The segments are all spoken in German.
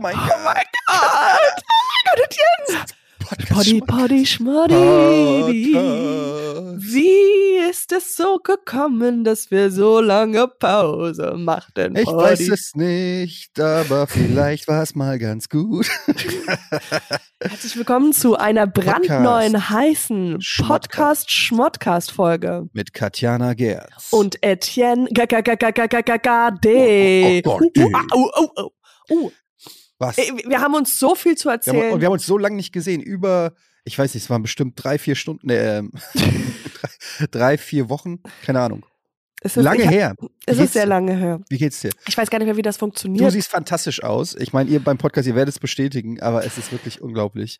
mein Oh Gott. mein Gott! Oh mein Gott! Podcast Poddy, Schmack- poddy, schmoddy. Podcast. Wie ist es so gekommen, dass wir so lange Pause machten? Ich Poddy? weiß es nicht, aber vielleicht war es mal ganz gut. Herzlich willkommen zu einer brandneuen, heißen Podcast-Schmodcast-Folge. Mit Katjana Gerz. Und Etienne Gagagagagagade. Oh, oh, oh, Oh, oh, oh, oh. Was? Wir haben uns so viel zu Wir haben, erzählen. und wir haben uns so lange nicht gesehen. Über, ich weiß nicht, es waren bestimmt drei, vier Stunden, äh, drei, drei, vier Wochen, keine Ahnung. es ist, lange ich, her. Es ist sehr lange her. Wie geht's dir? Ich weiß gar nicht mehr, wie das Du funktioniert. siehst fantastisch aus. Ich meine, ihr beim Podcast, ihr werdet es bestätigen, aber es ist wirklich unglaublich.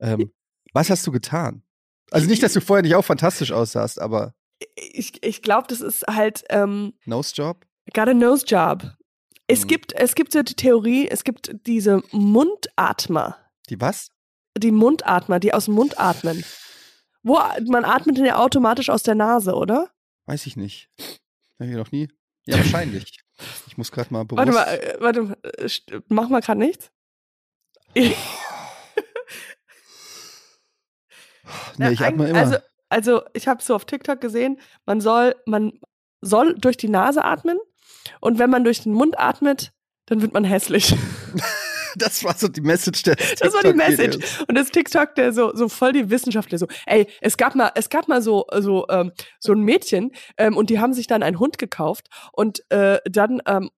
Ähm, was hast du getan? Also nicht, dass du vorher nicht auch fantastisch aussahst, aber Ich, ich glaube, das ist halt ähm, Nose Job? got a nose job. Es Mhm. gibt, es gibt so die Theorie, es gibt diese Mundatmer. Die was? Die Mundatmer, die aus dem Mund atmen. Wo man atmet ja automatisch aus der Nase, oder? Weiß ich nicht. Hab ich noch nie. Ja, wahrscheinlich. Ich muss gerade mal bewusst. Warte mal, äh, warte mal, äh, st- mach mal gerade nichts. Nee, ich Na, atme eig- immer. Also, also ich habe so auf TikTok gesehen, man soll, man soll durch die Nase atmen und wenn man durch den Mund atmet, dann wird man hässlich. das war so die Message der Das war die. Message. Und das TikTok, der so, so voll die Wissenschaftler so, ey, es gab mal, es gab mal so, so, ähm, so ein Mädchen, ähm, und die haben sich dann einen Hund gekauft und äh, dann ähm,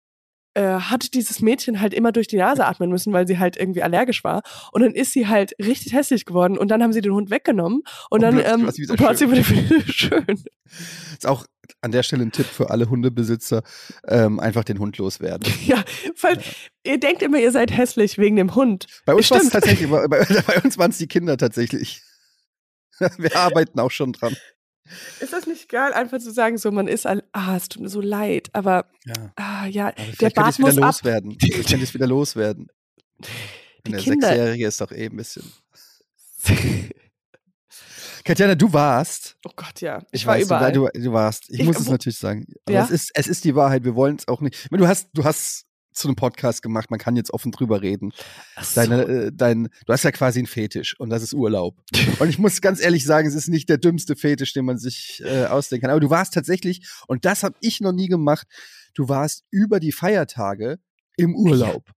äh, hat dieses Mädchen halt immer durch die Nase atmen müssen, weil sie halt irgendwie allergisch war. Und dann ist sie halt richtig hässlich geworden und dann haben sie den Hund weggenommen und Und dann plötzlich ähm, war sie wieder plötzlich wieder wieder schön. Ist auch an der Stelle ein Tipp für alle Hundebesitzer, ähm, einfach den Hund loswerden. Ja, weil ihr denkt immer, ihr seid hässlich wegen dem Hund. Bei uns war es tatsächlich, bei, bei uns waren es die Kinder tatsächlich. Wir arbeiten auch schon dran. Ist das nicht geil, einfach zu sagen, so man ist, all, ah, es tut mir so leid, aber Ja. ah, ja, Aber der Bart ich es wieder muss ab. loswerden. Ich es wieder loswerden. Die der Kinder- Sechsjährige ist doch eh ein bisschen. Katjana, du warst. Oh Gott, ja. Ich, Ich, war weiß, überall. Du, du warst. Ich, Ich- muss es natürlich sagen. Aber Ja? es, ist, es ist die Wahrheit. Wir wollen es auch nicht. Ich meine, du hast, du hast zu einem Podcast gemacht. Man kann jetzt offen drüber reden. So. Deine, äh, dein, du hast ja quasi einen Fetisch und das ist Urlaub. und ich muss ganz ehrlich sagen, es ist nicht der dümmste Fetisch, den man sich äh, ausdenken kann. Aber du warst tatsächlich, und das habe ich noch nie gemacht, du warst über die Feiertage im Urlaub.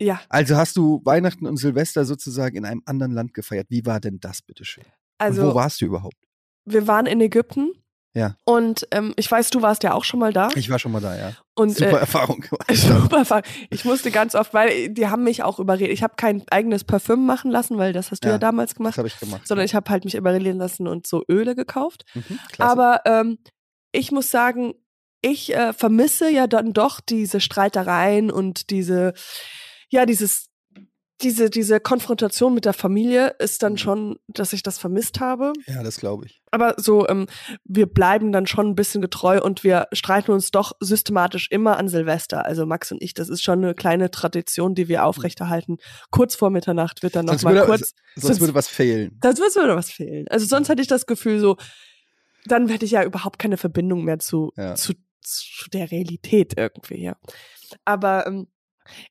ja, Also hast du Weihnachten und Silvester sozusagen in einem anderen Land gefeiert. Wie war denn das, bitteschön? und wo also warst du überhaupt? wir waren in Ägypten. Ja. Und ähm, ich weiß, du warst ja auch schon mal da. Ich war schon mal da, ja. Und Super äh, Erfahrung. super Erfahrung. Ich musste ganz oft, weil die haben mich auch überredet. Ich habe kein eigenes Parfüm machen lassen, weil das hast du ja, Ja, damals Das gemacht, habe ich gemacht. sondern ich habe halt mich überreden lassen und so Öle gekauft. Mhm. Aber ähm, ich muss sagen, ich äh, vermisse ja dann doch diese Streitereien und diese, ja, dieses, diese, diese Konfrontation mit der Familie ist dann Mhm. schon, dass ich das vermisst habe. ja, das glaube ich. Aber so, ähm, wir bleiben dann schon ein bisschen getreu und wir streiten uns doch systematisch immer an Silvester. Also Max und ich, das ist schon eine kleine Tradition, die wir aufrechterhalten. Kurz vor Mitternacht wird dann noch Sonst mal würde, kurz. sonst sonst- würde was fehlen. Wird würde was fehlen. Also sonst hatte ich das Gefühl so, dann hätte ich ja überhaupt keine Verbindung mehr zu, Ja. zu, zu der Realität irgendwie, ja. Aber ähm,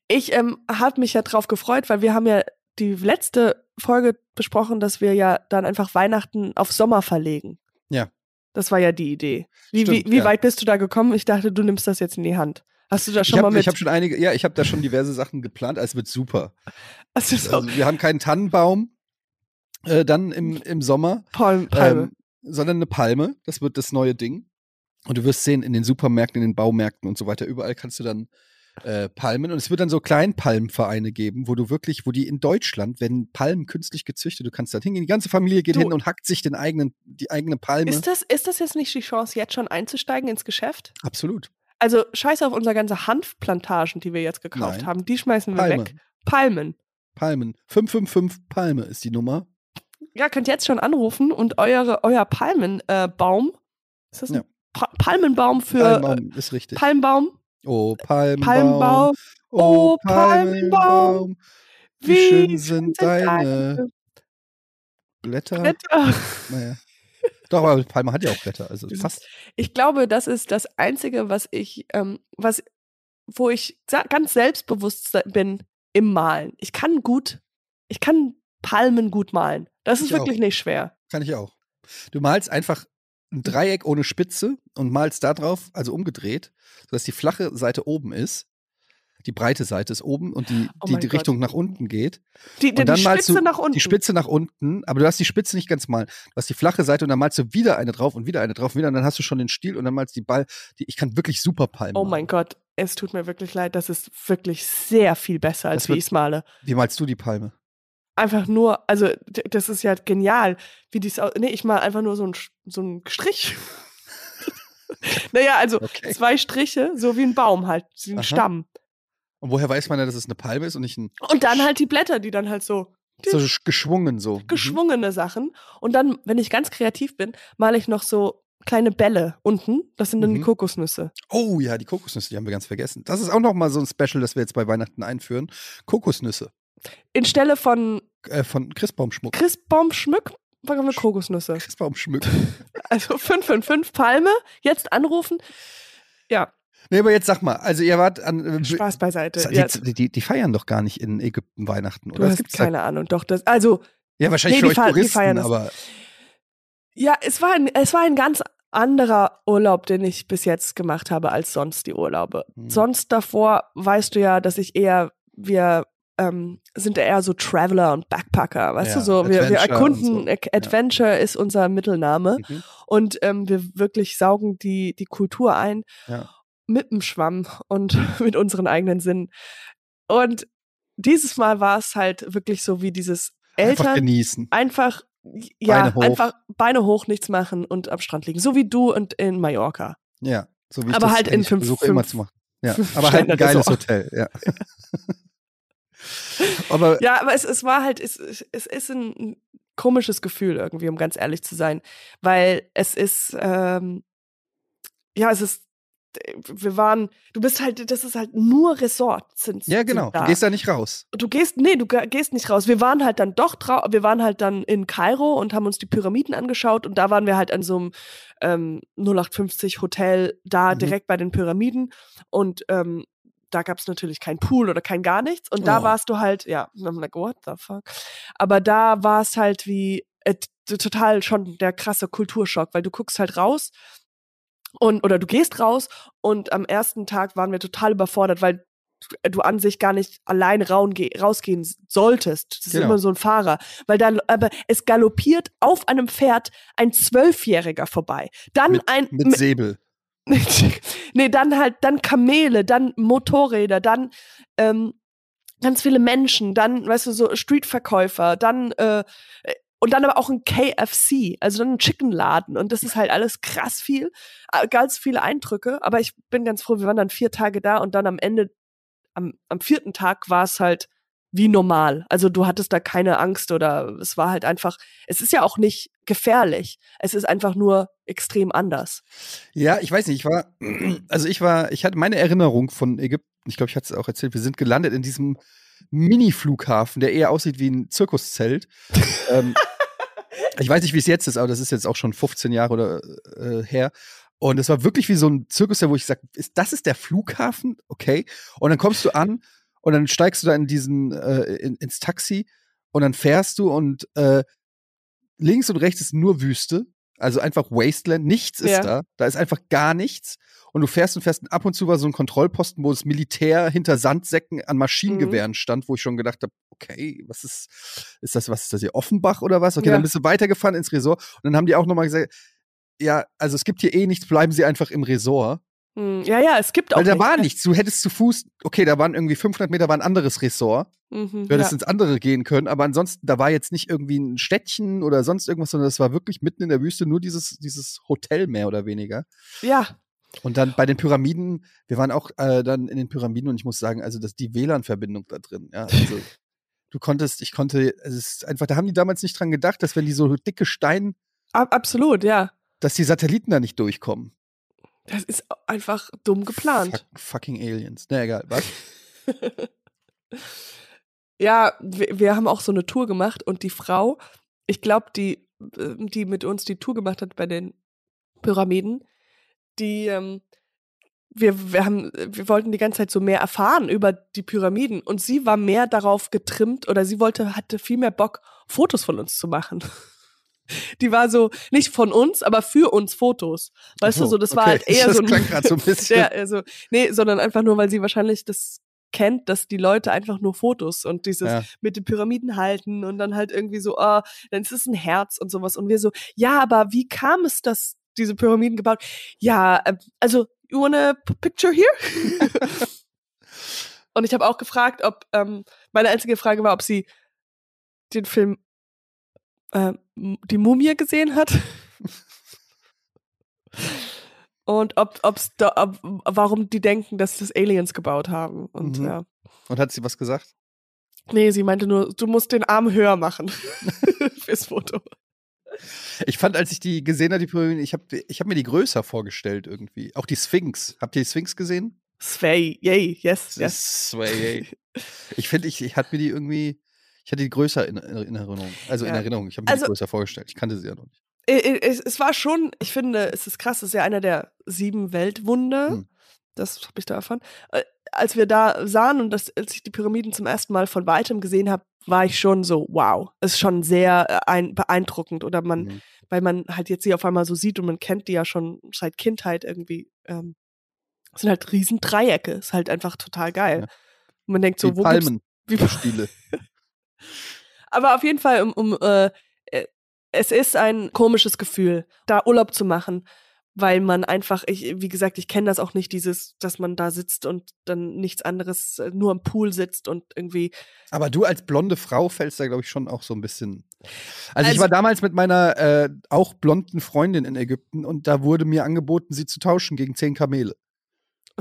ich ähm, habe mich ja drauf gefreut, weil wir haben ja die letzte Folge besprochen, dass wir ja dann einfach Weihnachten auf Sommer verlegen. Ja. Das war ja die Idee. Wie, Stimmt, wie, wie ja. weit bist du da gekommen? Ich dachte, du nimmst das jetzt in die Hand. Hast du da schon Ich mal habe mit? hab schon einige, ja, ich habe da schon diverse Sachen geplant. Es wird super. du so Also wir haben keinen Tannenbaum äh, dann im, im Sommer, Palm, Palme? ähm, sondern eine Palme. Das wird das neue Ding. Und du wirst sehen, in den Supermärkten, in den Baumärkten und so weiter, überall kannst du dann äh, Palmen. Und es wird dann so Kleinpalmenvereine geben, wo du wirklich, wo die in Deutschland werden Palmen künstlich gezüchtet. Du kannst da hingehen, die ganze Familie geht Du- hin und hackt sich den eigenen, die eigene Palme. ist, das, ist das jetzt nicht die Chance, jetzt schon einzusteigen ins Geschäft? Absolut. Also scheiß auf unsere ganze Hanfplantagen, die wir jetzt gekauft Nein. haben. Die schmeißen wir Palme. weg. Palmen. Palmen. 555 Palme ist die Nummer. Ja, könnt jetzt schon anrufen und eure, euer Palmenbaum, äh, ist das ein Ja. pa Palmenbaum für Palmbaum ist richtig. äh, Palmbaum? Oh, Palmbaum. Palmbaum. Oh, Oh, Palmbaum. Palmbaum. Wie, schön sind deine Blätter. Blätter. Naja. Doch, aber Palme hat ja auch Blätter, also fast. Ich glaube, das ist das Einzige, was ich, ähm, was, wo ich ganz selbstbewusst se- bin, im Malen. Ich kann gut, ich kann Palmen gut malen. Das ist Ich wirklich auch. nicht schwer. Kann ich auch. Du malst einfach ein Dreieck ohne Spitze und malst da drauf, also umgedreht, sodass die flache Seite oben ist. Die breite Seite ist oben und die, Oh die, die. Richtung nach unten geht. Die, Und dann die malst Spitze du nach unten. Die Spitze nach unten, aber du hast die Spitze nicht ganz mal. Du hast die flache Seite und dann malst du wieder eine drauf und wieder eine drauf und wieder und dann hast du schon den Stiel und dann malst die Ball. Die, ich kann wirklich super Palmen. Oh malen. mein Gott, es tut mir wirklich leid. Das ist wirklich sehr viel besser, als Das wie wird- ich es male. Wie malst du die Palme? Einfach nur, also das ist ja genial, wie dies au- Nee, ich mal einfach nur so ein, Sch- so Strich. naja, also Okay. zwei Striche, so wie ein Baum halt, wie ein Aha. Stamm. Und woher weiß man denn, dass es eine Palme ist und nicht ein Und dann halt die Blätter, die dann halt so so sch- geschwungen so? Mhm. geschwungene Sachen. Und dann, wenn ich ganz kreativ bin, male ich noch so kleine Bälle unten. Das sind dann die Mhm. Kokosnüsse. Oh ja, die Kokosnüsse, die haben wir ganz vergessen. Das ist auch noch mal so ein Special, das wir jetzt bei Weihnachten einführen. Kokosnüsse In Stelle von äh, von Christbaumschmuck. Christbaumschmück machen wir Kokosnüsse. Christbaumschmuck. Also 555 Palme, jetzt anrufen. Ja, nee, aber jetzt sag mal, also ihr wart an äh, Spaß beiseite. die, die, die, feiern doch gar nicht in Ägypten Weihnachten, du oder? Das hast gibt's da- keine Ahnung. Doch, das, also, Ja, wahrscheinlich Nee, für euch Touristen, aber ja, es war, ein, es war ein ganz anderer Urlaub, den ich bis jetzt gemacht habe, als sonst die Urlaube. Hm. Sonst davor weißt du ja, dass ich eher, wir ähm, sind eher so Traveler und Backpacker, weißt Ja, du, so, wir, wir erkunden, und so. Adventure ist unser Mittelname Mhm. und ähm, wir wirklich saugen die, die Kultur ein Ja. mit dem Schwamm und mit unseren eigenen Sinnen. Und dieses Mal war es halt wirklich so wie dieses einfach Eltern genießen. einfach, ja, Beine hoch. einfach Beine hoch, nichts machen und am Strand liegen. So wie du und in Mallorca. Ja, so wie ich Aber das halt in fünf- versuche immer fünf- zu machen. Ja, fünf aber halt ein geiles. Hotel, ja. aber Ja, aber es, es war halt, es, es ist ein komisches Gefühl irgendwie, um ganz ehrlich zu sein. Weil es ist, ähm, ja, es ist, wir waren, du bist halt, das ist halt nur Resort. Sind, ja, sind genau, da. du gehst da nicht raus. du gehst, nee, du ge- gehst nicht raus. Wir waren halt dann doch drau wir waren halt dann in Kairo und haben uns die Pyramiden angeschaut und da waren wir halt an so einem ähm, 0850 Hotel da Mhm. direkt bei den Pyramiden und ähm, da gab es natürlich kein Pool oder kein gar nichts und da Oh. warst du halt, ja, I'm like, what the fuck? Aber da war es halt wie äh, total schon der krasse Kulturschock, weil du guckst halt raus und oder du gehst raus und am ersten Tag waren wir total überfordert, weil du- an sich gar nicht ge- rausgehen solltest. Das ist Genau. immer so ein Fahrer, weil dann aber es galoppiert auf einem Pferd ein Zwölfjähriger vorbei, dann Mit, ein mit Säbel. nee, dann halt, dann Kamele, dann Motorräder, dann ähm, ganz viele Menschen, dann, weißt du, so Streetverkäufer, dann äh, und dann aber auch ein KFC, also dann ein Chickenladen. Und das ist halt alles krass viel, ganz viele Eindrücke, aber ich bin ganz froh, wir waren dann vier Tage da und dann am Ende, am, am vierten Tag war es halt wie normal. Also du hattest da keine Angst oder es war halt einfach, es ist ja auch nicht gefährlich. Es ist einfach nur extrem anders. Ja, ich weiß nicht, ich war, also ich war, ich hatte meine Erinnerung von Ägypten, ich glaube, ich hatte es auch erzählt, wir sind gelandet in diesem Mini-Flughafen, der eher aussieht wie ein Zirkuszelt. ähm, ich weiß nicht, wie es jetzt ist, aber das ist jetzt auch schon 15 Jahre oder äh, her. Und es war wirklich wie so ein Zirkuszelt, wo ich sage, ist, das ist der Flughafen? Okay. Und dann kommst du an und dann steigst du da in diesen, äh, in, ins Taxi und dann fährst du und äh, links und rechts ist nur Wüste. Also einfach Wasteland, nichts ist Ja. da. Da ist einfach gar nichts. Und du fährst und fährst und ab und zu war so ein Kontrollposten, wo das Militär hinter Sandsäcken an Maschinengewehren stand, wo ich schon gedacht habe, okay, was ist, ist das, was ist das hier, Offenbach oder was? Okay, Ja. dann bist du weitergefahren ins Resort und dann haben die auch nochmal gesagt, ja, also es gibt hier eh nichts, bleiben Sie einfach im Resort. Hm, ja, ja, es gibt auch. Weil da nichts. war nichts. Du hättest zu Fuß, okay, da waren irgendwie 500 Meter war ein anderes Resort. Mhm, Du hättest ja. ins andere gehen können, aber ansonsten, da war jetzt nicht irgendwie ein Städtchen oder sonst irgendwas, sondern das war wirklich mitten in der Wüste nur dieses, dieses Hotel mehr oder weniger. ja, Und dann bei den Pyramiden, wir waren auch äh, dann in den Pyramiden und ich muss sagen, also das, die WLAN-Verbindung da drin, ja, also du konntest, ich konnte, es ist einfach, da haben die damals nicht dran gedacht, dass wenn die so dicke Steine, ab, absolut, ja. dass die Satelliten da nicht durchkommen. Das ist einfach dumm geplant. Fuck, fucking Aliens. Na egal, was? Ja, wir, wir haben auch so eine Tour gemacht und die Frau, ich glaube, die, äh, die mit uns die Tour gemacht hat bei den Pyramiden, die, ähm, wir, wir haben, wir wollten die ganze Zeit so mehr erfahren über die Pyramiden und sie war mehr darauf getrimmt oder sie wollte, hatte viel mehr Bock, Fotos von uns zu machen. Die war so, nicht von uns, aber für uns Fotos. Weißt Oh, du, so, das war okay. halt eher Das so ein. klang so ein bisschen. Ja, also, nee, sondern einfach nur, weil sie wahrscheinlich das kennt, dass die Leute einfach nur Fotos und dieses Ja. mit den Pyramiden halten und dann halt irgendwie so, ah, dann ist es ein Herz und sowas. Und wir so, ja, aber wie kam es, dass diese Pyramiden gebaut? Ja, äh, also, you wanna p- picture here? und ich habe auch gefragt, ob, ähm, meine einzige Frage war, ob sie den Film äh, Die Mumie gesehen hat. Und ob, ob's da, ob, warum die denken, dass das Aliens gebaut haben. Und Mhm. ja. Und hat sie was gesagt? Nee, sie meinte nur, du musst den Arm höher machen fürs Foto. Ich fand, als ich die gesehen habe, die Pyramiden, ich habe ich hab mir die größer vorgestellt irgendwie. Auch die Sphinx. Habt ihr die Sphinx gesehen? Sway, yay, yes, yes. sway. Ich finde, ich, ich hatte mir die irgendwie, ich hatte die größer in, in Erinnerung. Also in Ja. Erinnerung. Ich habe mir Also- die größer vorgestellt. Ich kannte sie ja noch nicht. Es, war schon, ich finde, es ist krass, es ist ja einer der sieben Weltwunder. Hm. Das habe ich da erfahren. Äh, Als wir da sahen und das, als ich die Pyramiden zum ersten Mal von weitem gesehen habe, war ich schon so, wow, es ist schon sehr äh, ein, beeindruckend. Oder man, Mhm. weil man halt jetzt sie auf einmal so sieht und man kennt die ja schon seit Kindheit irgendwie. Ähm, es sind halt riesen Dreiecke, ist halt einfach total geil. Ja. Und man denkt so, die wo Palmen, wie, die Stiele. aber auf jeden Fall, um, um äh, äh, es ist ein komisches Gefühl, da Urlaub zu machen, weil man einfach, ich, wie gesagt, ich kenne das auch nicht, dieses, dass man da sitzt und dann nichts anderes, äh, nur am Pool sitzt und irgendwie. Aber du als blonde Frau fällst da, glaube ich, schon auch so ein bisschen. Also, ich Also- war damals mit meiner äh, auch blonden Freundin in Ägypten und da wurde mir angeboten, sie zu tauschen gegen zehn Kamele.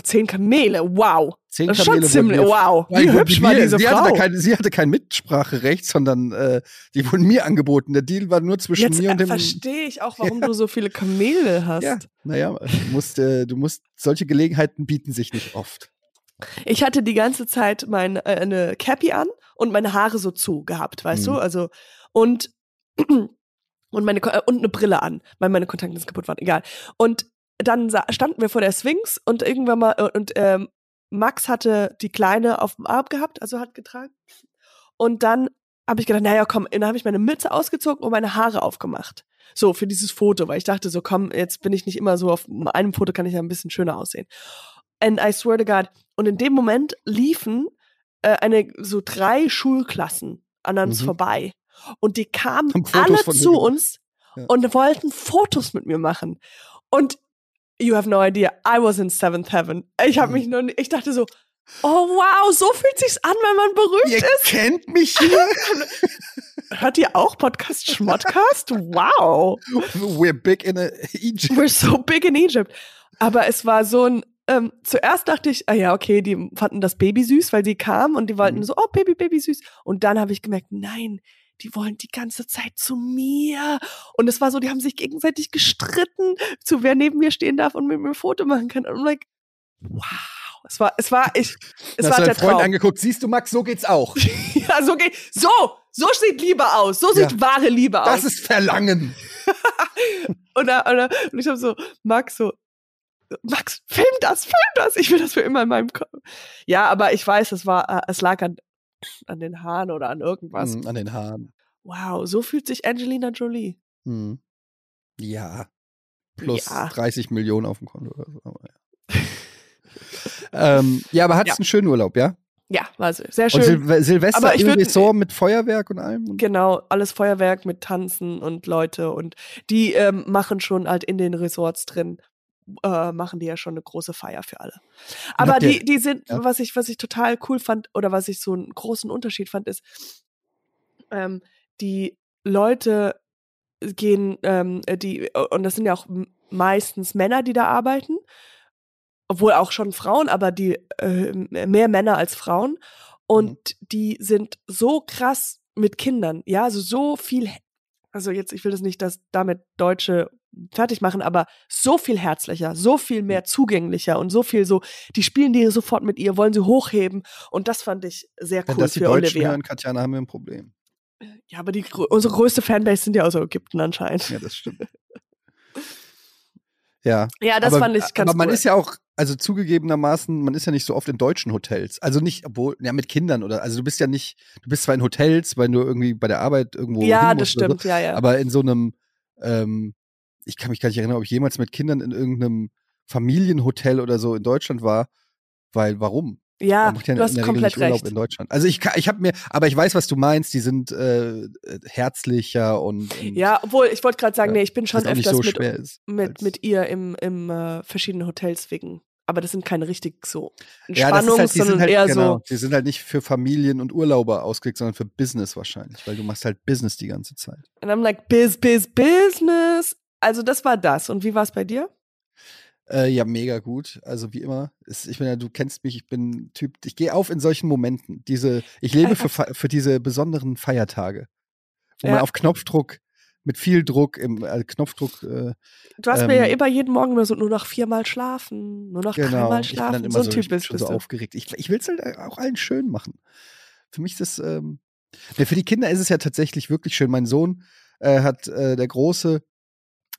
Zehn Kamele, wow. Zehn Das ist schon Kamele ziemlich, wurden mir wow. Wie hübsch war diese sie Frau. Hatte kein, sie hatte kein Mitspracherecht, sondern äh, die wurden mir angeboten. Der Deal war nur zwischen Jetzt mir und äh, dem. verstehe ich auch, warum du so viele Kamele hast. Ja, naja, du musst, äh, du musst, solche Gelegenheiten bieten sich nicht oft. Ich hatte die ganze Zeit meine äh, eine Cappy an und meine Haare so zu gehabt, weißt Mhm. du? Also und und meine äh, und eine Brille an, weil meine Kontaktlinsen kaputt waren. Egal. Und dann standen wir vor der Sphinx und irgendwann mal äh, und ähm, Max hatte die kleine auf dem Arm gehabt, also hat getragen. Und dann habe ich gedacht, naja, komm, dann habe ich meine Mütze ausgezogen und meine Haare aufgemacht. So, für dieses Foto, weil ich dachte so, komm, jetzt bin ich nicht immer so, auf einem Foto kann ich ja ein bisschen schöner aussehen. And I swear to God. Und in dem Moment liefen äh, eine, so drei Schulklassen an uns Mhm. vorbei. Und die kamen alle zu uns Ja. und wollten Fotos mit mir machen. Und you have no idea, I was in seventh heaven. Ich habe Mhm. mich nur, ich dachte so, oh wow, so fühlt sich's an, wenn man berühmt Ihr ist. kennt mich hier. Hört ihr auch Podcast Schmottcast? Wow. We're big in a Egypt. We're so big in Egypt. Aber es war so ein, ähm, zuerst dachte ich, ah ja, okay, die fanden das Baby süß, weil sie kamen und die wollten Mhm. so, oh, Baby, Baby süß. Und dann habe ich gemerkt, nein, die wollen die ganze Zeit zu mir. Und es war so, die haben sich gegenseitig gestritten, zu wer neben mir stehen darf und mit mir ein Foto machen kann. Und I'm like, wow. Es war, es war, ich, es Hast war du der Freund Traum. angeguckt, siehst du, Max, so geht's auch. ja, so geht, so, so sieht Liebe aus. So sieht Ja. wahre Liebe aus. Das ist Verlangen. Und, da, und, da, und ich habe so, Max so, Max, film das, film das. Ich will das für immer in meinem Kopf. Ja, aber ich weiß, es war, äh, es lag an, an den Haaren oder an irgendwas. Mhm, an den Haaren. Wow, so fühlt sich Angelina Jolie. Mhm. Ja. Plus Ja. 30 Millionen auf dem Konto oder so. Aber ja. ähm, ja, aber hattest Ja. einen schönen Urlaub, ja? Ja, war so- sehr Und schön. Sil Silvester Aber ich würd- Resort mit Feuerwerk und allem? Und Genau, alles Feuerwerk mit Tanzen und Leute und die ähm, machen schon halt in den Resorts drin, äh, machen die ja schon eine große Feier für alle. Aber die, die sind, ja. was ich, was ich total cool fand oder was ich so einen großen Unterschied fand, ist, ähm, die Leute gehen, ähm, die, und das sind ja auch meistens Männer, die da arbeiten, obwohl auch schon Frauen, aber die äh, mehr Männer als Frauen. Und die sind so krass mit Kindern, ja, also so viel, also jetzt, ich will das nicht, dass damit Deutsche fertig machen, aber so viel herzlicher, so viel mehr zugänglicher und so viel so, die spielen die sofort mit ihr, wollen sie hochheben und das fand ich sehr Wenn cool das die für Deutschen Olivia. hören, Katjana, haben wir ein Problem. Ja, aber die, unsere größte Fanbase sind ja aus Ägypten anscheinend. Ja, das stimmt. Ja. Ja, das aber, fand ich ganz Aber man cool. ist ja auch, also zugegebenermaßen, man ist ja nicht so oft in deutschen Hotels. Also nicht, obwohl, ja, mit Kindern oder, also du bist ja nicht, du bist zwar in Hotels, weil du irgendwie bei der Arbeit irgendwo. ja, das stimmt, ja, ja. So, aber in so einem, ähm, ich kann mich gar nicht erinnern, ob ich jemals mit Kindern in irgendeinem Familienhotel oder so in Deutschland war, weil warum? ja, Man macht ja du hast komplett nicht Urlaub recht. in Deutschland. Also ich, ich habe mir, aber ich weiß, was du meinst. Die sind äh, herzlicher und, und Ja, obwohl, ich wollte gerade sagen, Ja, nee, ich bin schon öfters so mit, schwer ist. mit, mit ihr im, im äh, verschiedenen Hotels wegen. Aber das sind keine richtig so Ja, ist Entspannungs, halt, die sind sondern halt, eher genau, so. die sind halt nicht für Familien und Urlauber ausgelegt, sondern für Business wahrscheinlich, weil du machst halt Business die ganze Zeit. Und I'm like, biz, biz, business. Also das war das. Und wie war es bei dir? Äh, ja, mega gut. Also wie immer, ist, ich bin ja, du kennst mich, ich bin ein Typ, ich gehe auf in solchen Momenten. Diese, ich lebe für, für diese besonderen Feiertage, wo man Ja. auf Knopfdruck mit viel Druck im äh, Knopfdruck äh, Du hast mir ja Ähm, immer jeden Morgen immer so nur noch viermal schlafen, nur noch genau. dreimal schlafen. so ein so, Typ ich bin bist, schon bist so du. aufgeregt. Ich, ich will es halt auch allen schön machen. Für mich ist das, ähm, ja, für die Kinder ist es ja tatsächlich wirklich schön. Mein Sohn äh, hat äh, der Große,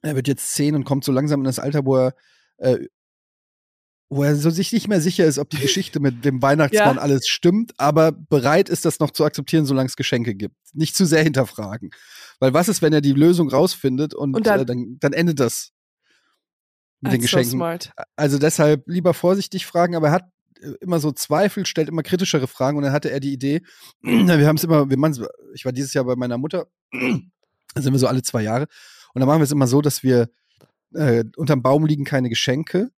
er wird jetzt zehn und kommt so langsam in das Alter, wo er äh, wo er so sich nicht mehr sicher ist, ob die Geschichte mit dem Weihnachtsmann Ja. alles stimmt, aber bereit ist, das noch zu akzeptieren, solange es Geschenke gibt. Nicht zu sehr hinterfragen. Weil was ist, wenn er die Lösung rausfindet und, Und dann- äh, dann, dann endet das mit den so Geschenken. smart. Also deshalb lieber vorsichtig fragen, aber er hat äh, immer so Zweifel, stellt immer kritischere Fragen und dann hatte er die Idee, wir haben es immer, wir ich war dieses Jahr bei meiner Mutter, da sind wir so alle zwei Jahre und dann machen wir es immer so, dass wir äh, unterm Baum liegen keine Geschenke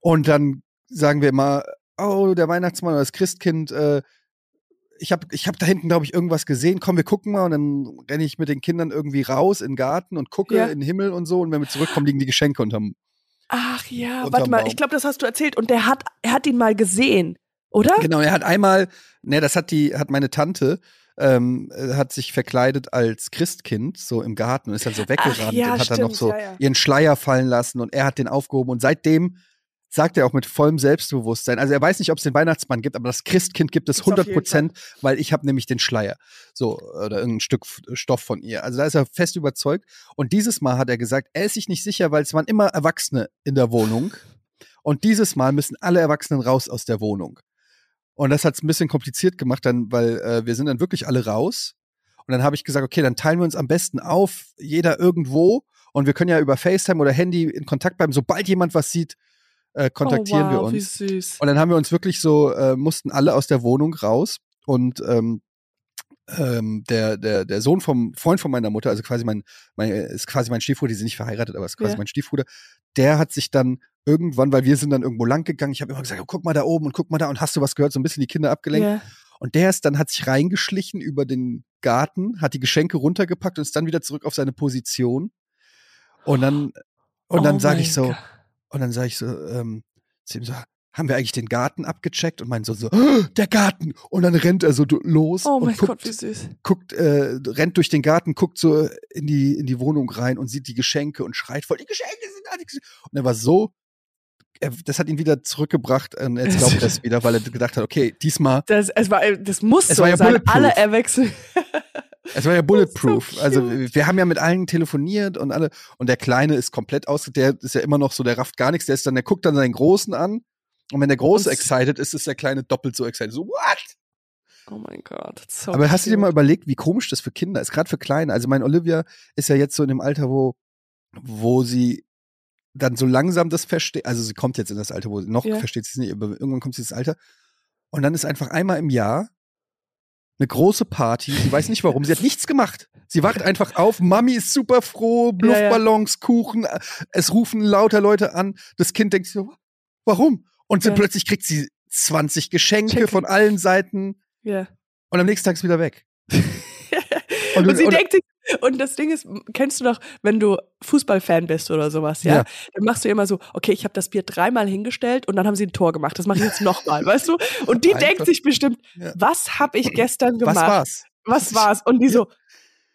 und dann sagen wir immer, oh, der Weihnachtsmann oder das Christkind, äh, ich habe ich hab da hinten, glaube ich, irgendwas gesehen. Komm, wir gucken mal. Und dann renne ich mit den Kindern irgendwie raus in den Garten und gucke Ja. in den Himmel und so. Und wenn wir zurückkommen, liegen die Geschenke unterm, Ach ja, Unterm warte mal, Baum. ich glaube, das hast du erzählt. Und der hat, er hat ihn mal gesehen, oder? Genau, er hat einmal, ne, das hat die, hat meine Tante, ähm, äh, hat sich verkleidet als Christkind, so im Garten und ist dann so weggerannt ja, und hat dann noch so ja, ja. ihren Schleier fallen lassen und er hat den aufgehoben und seitdem sagt er auch mit vollem Selbstbewusstsein, also er weiß nicht, ob es den Weihnachtsmann gibt, aber das Christkind gibt es Gibt's auf 100 jeden Prozent, weil ich habe nämlich den Schleier, so, oder irgendein Stück F- Stoff von ihr. Also da ist er fest überzeugt und dieses Mal hat er gesagt, er ist sich nicht sicher, weil es waren immer Erwachsene in der Wohnung und dieses Mal müssen alle Erwachsenen raus aus der Wohnung. Und das hat es ein bisschen kompliziert gemacht, dann, weil äh, wir sind dann wirklich alle raus. Und dann habe ich gesagt, okay, dann teilen wir uns am besten auf, jeder irgendwo. Und wir können ja über FaceTime oder Handy in Kontakt bleiben. Sobald jemand was sieht, äh, kontaktieren oh, wir wow, uns. Wie süß. Und dann haben wir uns wirklich so, äh, mussten alle aus der Wohnung raus. Und ähm, ähm, der, der, der Sohn vom Freund von meiner Mutter, also quasi mein, mein ist quasi mein Stiefbruder, die sind nicht verheiratet, aber ist quasi Ja. mein Stiefbruder, der hat sich dann irgendwann, weil wir sind dann irgendwo lang gegangen, ich habe immer gesagt, oh, guck mal da oben und guck mal da und hast du was gehört, so ein bisschen die Kinder abgelenkt. Ja. Und der ist dann, hat sich reingeschlichen über den Garten, hat die Geschenke runtergepackt und ist dann wieder zurück auf seine Position. Und dann, und dann Oh sage ich so, Gott. und dann sage ich so, ähm, zu ihm so, haben wir eigentlich den Garten abgecheckt? Und mein Sohn so, "Oh, der Garten! Und dann rennt er so los Oh und mein guckt, Gott, wie süß. guckt, äh, rennt durch den Garten, guckt so in die, in die Wohnung rein und sieht die Geschenke und schreit voll, die Geschenke sind da. die Geschenke." Und er war so, das hat ihn wieder zurückgebracht und jetzt glaubt er es wieder, weil er gedacht hat, okay, diesmal, Das, es war, das muss Es so war ja sein. Alle erwachsen. es war ja bulletproof. so also wir, haben ja mit allen telefoniert und alle, und der Kleine ist komplett aus, der ist ja immer noch so, der rafft gar nichts, der ist dann, der guckt dann seinen Großen an und wenn der Große Und- excited ist, ist der Kleine doppelt so excited. So, what? Oh mein Gott. So Aber hast du dir mal überlegt, wie komisch das für Kinder ist, gerade für Kleine? Also mein Olivia ist ja jetzt so in dem Alter, wo, wo sie dann so langsam das versteht, also sie kommt jetzt in das Alter, wo sie noch Ja. versteht sie es nicht, aber irgendwann kommt sie ins Alter. Und dann ist einfach einmal im Jahr eine große Party. Sie weiß nicht warum. Sie hat nichts gemacht. Sie wacht einfach auf. Mami ist super froh. Luftballons, Kuchen. Es rufen lauter Leute an. Das Kind denkt so, warum? Und dann Ja. plötzlich kriegt sie 20 Geschenke Geschenke. von allen Seiten. Ja. Und am nächsten Tag ist wieder weg. Und, du- sie denkt sich, und das Ding ist, kennst du doch, wenn du Fußballfan bist oder sowas, ja, Ja. dann machst du immer so, okay, ich habe das Bier dreimal hingestellt und dann haben sie ein Tor gemacht. Das mache ich jetzt nochmal, weißt du? Und die Einfach. denkt sich bestimmt, Ja. was habe ich gestern gemacht? Was war's? Was war's? Und die so,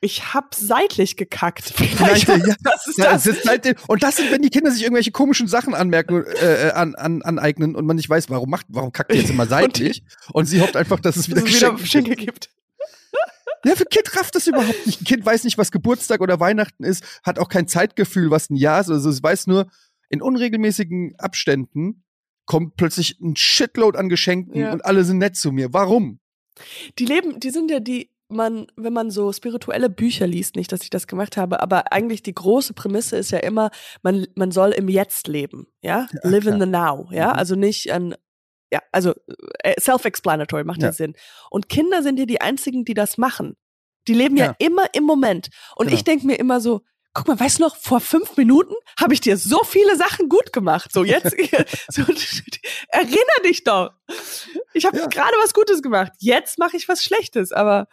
ich hab seitlich gekackt. Vielleicht, Vielleicht, ja. was ist Ja, das? ist und das sind, wenn die Kinder sich irgendwelche komischen Sachen anmerken, äh, äh, an, an, aneignen und man nicht weiß, warum macht, warum kackt die jetzt immer seitlich und sie hofft einfach, dass es wieder Dass es wieder Geschenke Geschenke gibt. Ja, für ein Kind rafft das überhaupt nicht. Ein Kind weiß nicht, was Geburtstag oder Weihnachten ist, hat auch kein Zeitgefühl, was ein Jahr ist. Also es weiß nur, in unregelmäßigen Abständen kommt plötzlich ein Shitload an Geschenken Ja. und alle sind nett zu mir. Warum? Die leben, die sind ja die, man, wenn man so spirituelle Bücher liest, nicht, dass ich das gemacht habe, aber eigentlich die große Prämisse ist ja immer, man, man soll im Jetzt leben, ja? Ja, Live in klar. the now, ja? Mhm. Also nicht an, ja, also äh, self-explanatory, macht ja. Ja. Sinn. Und Kinder sind ja die einzigen, die das machen. Die leben ja, Ja. immer im Moment. Und Genau. ich denke mir immer so, guck mal, weißt du noch, vor fünf Minuten habe ich dir so viele Sachen gut gemacht. So jetzt, so, erinnere dich doch. Ich habe Ja. gerade was Gutes gemacht. Jetzt mache ich was Schlechtes, aber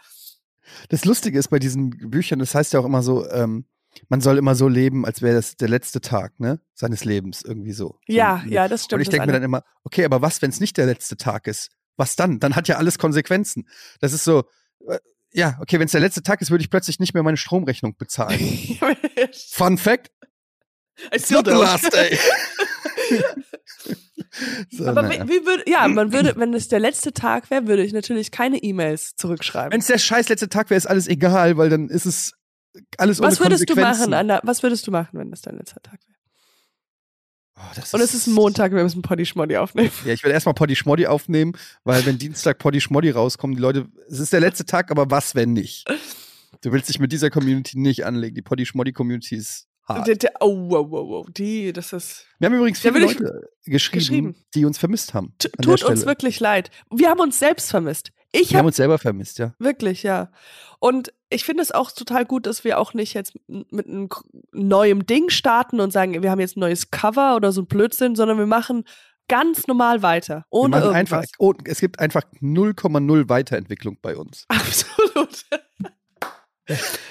Das Lustige ist bei diesen Büchern, das heißt ja auch immer so, ähm, man soll immer so leben, als wäre das der letzte Tag, ne? Seines Lebens, irgendwie so. ja, so, ja, das stimmt. Und ich denke mir dann immer, okay, aber was, wenn es nicht der letzte Tag ist? Was dann? Dann hat ja alles Konsequenzen. Das ist so, äh, ja, okay, wenn es der letzte Tag ist, würde ich plötzlich nicht mehr meine Stromrechnung bezahlen. Fun Fact, I it's not the last day. so, Aber naja. wie, wie würde, ja, man würde, wenn es der letzte Tag wäre, würde ich natürlich keine E-Mails zurückschreiben. Wenn es der scheiß letzte Tag wäre, ist alles egal, weil dann ist es alles ohne Was würdest du machen, Anna? Was würdest du machen, wenn das dein letzter Tag wäre? Oh, Und es ist ein Montag, wir müssen Poddy Schmoddy aufnehmen. Ja, ich will erstmal Poddy Schmoddy aufnehmen, weil wenn Dienstag Poddy Schmoddy rauskommen, die Leute, es ist der letzte Tag, aber was, wenn nicht? Du willst dich mit dieser Community nicht anlegen. Die Poddy Schmoddy Community ist hart. Der- der- Oh, wow, wow, wow. Die, das ist. Wir haben übrigens viele Leute geschrieben, geschrieben. die uns vermisst haben. Tut uns wirklich leid. Wir haben uns selbst vermisst. Ich Wir haben habe uns selber vermisst, ja. wirklich, ja. Und ich finde es auch total gut, dass wir auch nicht jetzt mit einem neuem Ding starten und sagen, wir haben jetzt ein neues Cover oder so ein Blödsinn, sondern wir machen ganz normal weiter. Wir Ohne machen irgendwas. einfach, oh, es gibt einfach 0,0 Weiterentwicklung bei uns. Absolut.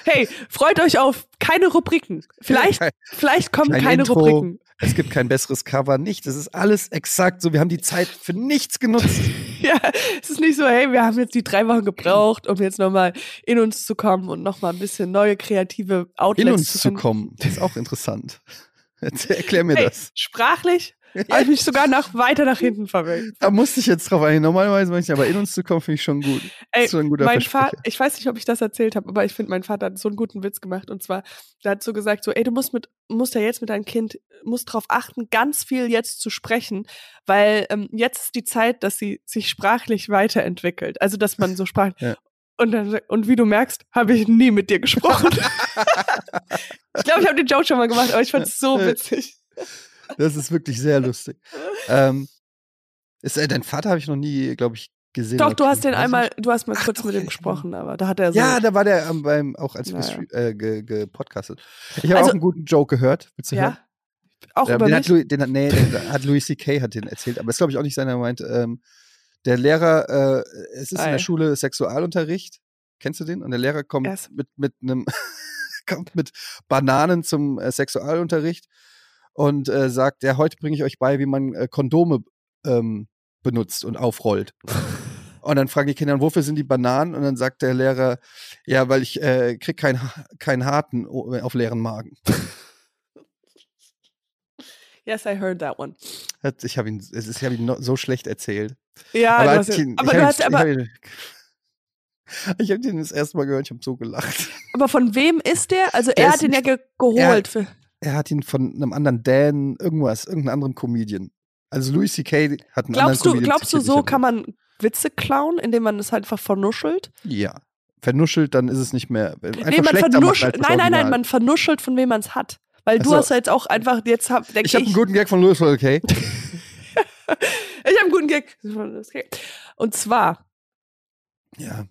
hey, freut euch auf keine Rubriken. Vielleicht, vielleicht kommen kein keine Intro, Rubriken. Es gibt kein besseres Cover, nichts. Es ist alles exakt so. Wir haben die Zeit für nichts genutzt. Ja, es ist nicht so, hey, wir haben jetzt die drei Wochen gebraucht, um jetzt nochmal in uns zu kommen und nochmal ein bisschen neue kreative Outlets In uns zu zu kommen. Das ist auch interessant. Erklär mir Hey, das. sprachlich habe ich mich sogar noch weiter nach hinten verwählt. Da musste ich jetzt drauf eingehen. Normalerweise meine ich, aber in uns zu kommen, finde ich schon gut. Ey, ist schon ein guter mein. Vater, ich weiß nicht, ob ich das erzählt habe, aber ich finde, mein Vater hat so einen guten Witz gemacht. Und zwar, der hat so gesagt, so, ey, du musst mit, musst ja jetzt mit deinem Kind, musst darauf achten, ganz viel jetzt zu sprechen, weil ähm, jetzt ist die Zeit, dass sie sich sprachlich weiterentwickelt. Also, dass man so sprach. Ja. Und, dann, und wie du merkst, habe ich nie mit dir gesprochen. ich glaube, ich habe den Joke schon mal gemacht, aber ich fand es so witzig. Das ist wirklich sehr lustig. ähm, ist, äh, dein Vater habe ich noch nie, glaube ich, gesehen. Doch, du hast den einmal, du hast mal Ach, kurz doch, mit ihm ich gesprochen, aber da hat er so. Ja, da war der ähm, beim, auch als wir Naja. stream- äh, ge, gepodcastet. Ich habe Also- auch einen guten Joke gehört. Willst du hören? ja. Auch Ja, über den, mich. hat Louis, den hat, nee, den hat Louis C.K. hat den erzählt, aber das glaube ich auch nicht seiner meint. Ähm, der Lehrer, äh, es ist in Ei. der Schule Sexualunterricht. Kennst du den? Und der Lehrer kommt Yes. mit mit einem kommt mit Bananen zum äh, Sexualunterricht und äh, sagt, ja, heute bringe ich euch bei, wie man äh, Kondome ähm, benutzt und aufrollt. Und dann fragen die Kinder, wofür sind die Bananen? Und dann sagt der Lehrer, ja, weil ich äh, krieg keinen kein Harten o- auf leeren Magen. Yes, I heard that one. Ich habe ihn, ich habe ihn so schlecht erzählt. Ja, aber du ihn- aber ich du hab hast ihn- aber, Ich habe hab den das erste Mal gehört, ich habe so gelacht. aber von wem ist der? Also er ist hat ihn ja ge geholt. für, Er hat ihn von einem anderen Dan, irgendwas, irgendeinem anderen Comedian. Also Louis C.K. hat einen glaubst anderen du, Comedian. glaubst du, so kann man Witze klauen, indem man es halt einfach vernuschelt? Ja. Vernuschelt, dann ist es nicht mehr. Einfach nee, man vernuschelt. das Nein, nein, nein, man vernuschelt, von wem man es hat. Weil Ach du hast ja jetzt auch einfach, jetzt hab, Ich habe einen guten Gag von Louis C.K. ich habe einen guten Gag. Okay. Und zwar, Ja.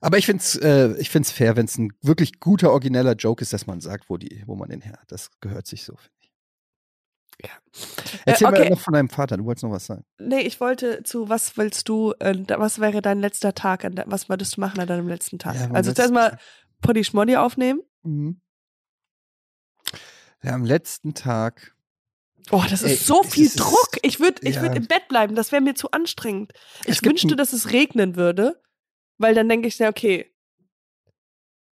Aber ich finde es äh, ich find's fair, wenn es ein wirklich guter, origineller Joke ist, dass man sagt, wo, die, wo man den her hat. Das gehört sich so, finde ich. Ja. Erzähl Äh, okay. mal noch von deinem Vater, du wolltest noch was sagen. nee, ich wollte zu, was willst du, äh, was wäre dein letzter Tag, de, was würdest du machen an deinem letzten Tag? Ja, also zuerst mal. Poddy Schmoddy aufnehmen. Mhm. Ja, am letzten Tag. Oh, das Ey, ist so es viel ist- Druck. Ich würde ich ja. würd im Bett bleiben. Das wäre mir zu anstrengend. Ich wünschte, dass es regnen würde, weil dann denke ich, ja, okay.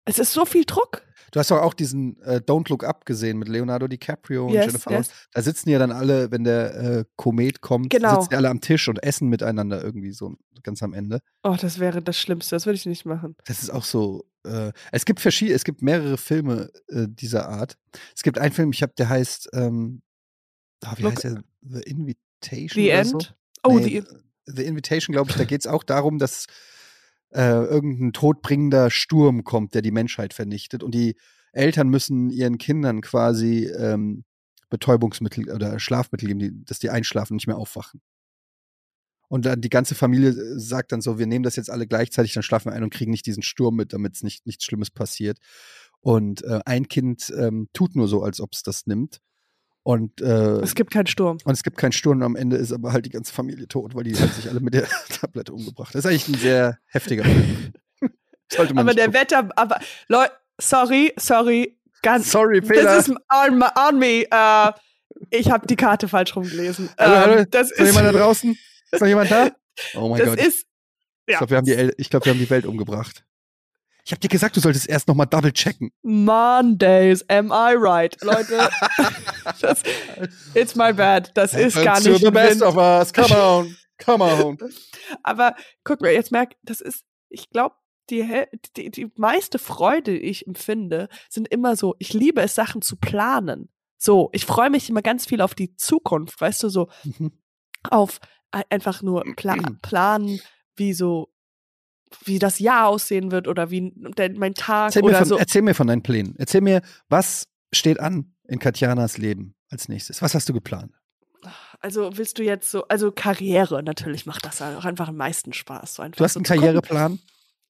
Es ist so viel Druck. Du hast doch auch diesen äh, Don't Look Up gesehen mit Leonardo DiCaprio und Yes, Jennifer yes. Lawrence. Da sitzen ja dann alle, wenn der äh, Komet kommt, Genau. sitzen die alle am Tisch und essen miteinander irgendwie so ganz am Ende. Oh, das wäre das Schlimmste. Das würde ich nicht machen. Das ist auch so. Äh, es gibt verschiedene, es gibt mehrere Filme äh, dieser Art. Es gibt einen Film, ich habe, der heißt ähm, Ah, wie Look- heißt der? The Invitation The End. so? Oh, Nee, the, The Invitation, glaube ich, da geht es auch darum, dass äh, irgendein todbringender Sturm kommt, der die Menschheit vernichtet. Und die Eltern müssen ihren Kindern quasi ähm, Betäubungsmittel oder Schlafmittel geben, die, dass die einschlafen und nicht mehr aufwachen. Und dann die ganze Familie äh, sagt dann so, wir nehmen das jetzt alle gleichzeitig, dann schlafen wir ein und kriegen nicht diesen Sturm mit, damit es nicht, nichts Schlimmes passiert. Und äh, ein Kind ähm, tut nur so, als ob es das nimmt. Und äh, es gibt keinen Sturm. und es gibt keinen Sturm, am Ende ist aber halt die ganze Familie tot, weil die halt sich alle mit der Tablette umgebracht. Das ist eigentlich ein sehr heftiger Film. Sollte man Aber der gucken. Wetter, aber Leute, sorry, sorry, ganz. Sorry, Das Fehler. ist on, on me. Äh, ich habe die Karte falsch rumgelesen. Hallo, Ähm, hallo, das ist noch jemand da draußen? Ist noch jemand da? Oh mein das Gott. ist, ich ja. glaube, wir, haben die ich glaub, wir haben die Welt umgebracht. Ich habe dir gesagt, du solltest erst noch mal double checken. Mondays, am I right? Leute, das, it's my bad. Das ist gar nicht the best of us. Come on. Come on. Aber guck mal, jetzt merk, das ist, ich glaube, die, die, die meiste Freude, die ich empfinde, sind immer so, ich liebe es, Sachen zu planen. So, ich freue mich immer ganz viel auf die Zukunft, weißt du, so Mhm. auf ein- einfach nur pla planen, wie so, wie das Jahr aussehen wird oder wie mein Tag Erzähl oder von, so. erzähl mir von deinen Plänen. Erzähl mir, was steht an in Katjanas Leben als nächstes? Was hast du geplant? Also willst du jetzt so, also Karriere natürlich macht das auch einfach am meisten Spaß. So Du hast so einen gucken. Karriereplan?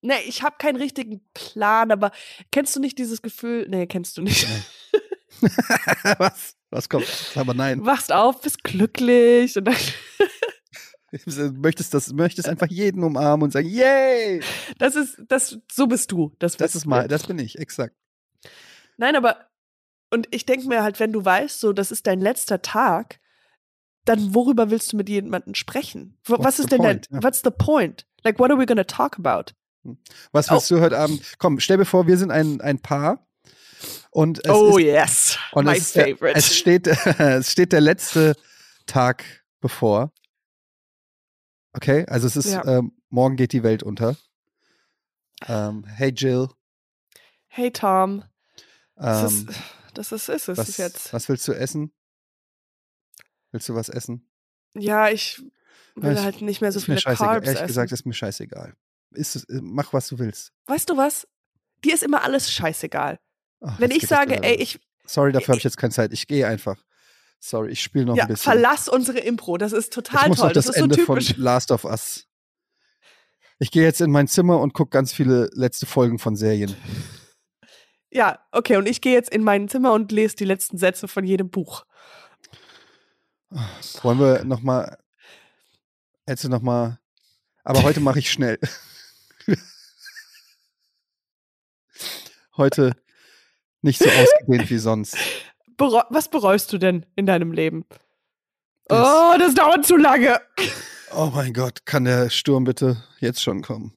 Nee, ich habe keinen richtigen Plan, aber kennst du nicht dieses Gefühl? Nee, kennst du nicht. was? Was kommt? Aber nein. Du wachst auf, bist glücklich und dann, Du möchtest, das, möchtest einfach jeden umarmen und sagen, yay! das ist, das, so bist du. Das, Das ist mal, das bin ich, exakt. Nein, aber, und ich denke mir halt, wenn du weißt, so, das ist dein letzter Tag, dann worüber willst du mit jemandem sprechen? What's Was ist denn point? dein, what's the point? Like, what are we gonna talk about? Was willst du heute Abend? Komm, stell dir vor, wir sind ein, ein Paar. Und es oh ist, yes, und my es, favorite. es, steht, es steht der letzte Tag bevor. Okay, also es ist, Ja. ähm, morgen geht die Welt unter. Ähm, hey Jill, hey Tom, das ähm, ist, das ist, ist es was, jetzt. was willst du essen? Willst du was essen? Ja, ich will Ich- halt nicht mehr so viele. Carbs Ehrlich essen. gesagt, ist mir scheißegal. Ist äh, mach, was du willst. weißt du was? Dir ist immer alles scheißegal. Ach, Wenn ich sage, ey, ich Sorry, dafür habe ich jetzt keine Zeit. Ich gehe einfach. Sorry, ich spiele noch ja, ein bisschen. verlass unsere Impro, das ist ich total muss toll. noch das, das ist so Ende typisch. von Last of Us. Ich gehe jetzt in mein Zimmer und gucke ganz viele letzte Folgen von Serien. Ja, okay, und ich gehe jetzt in mein Zimmer und lese die letzten Sätze von jedem Buch. Wollen wir noch mal Hättest du noch mal Aber heute mache ich schnell. heute nicht so ausgedehnt wie sonst. Bereu was bereust du denn in deinem Leben? Das- oh, das dauert zu lange. Oh mein Gott, kann der Sturm bitte jetzt schon kommen?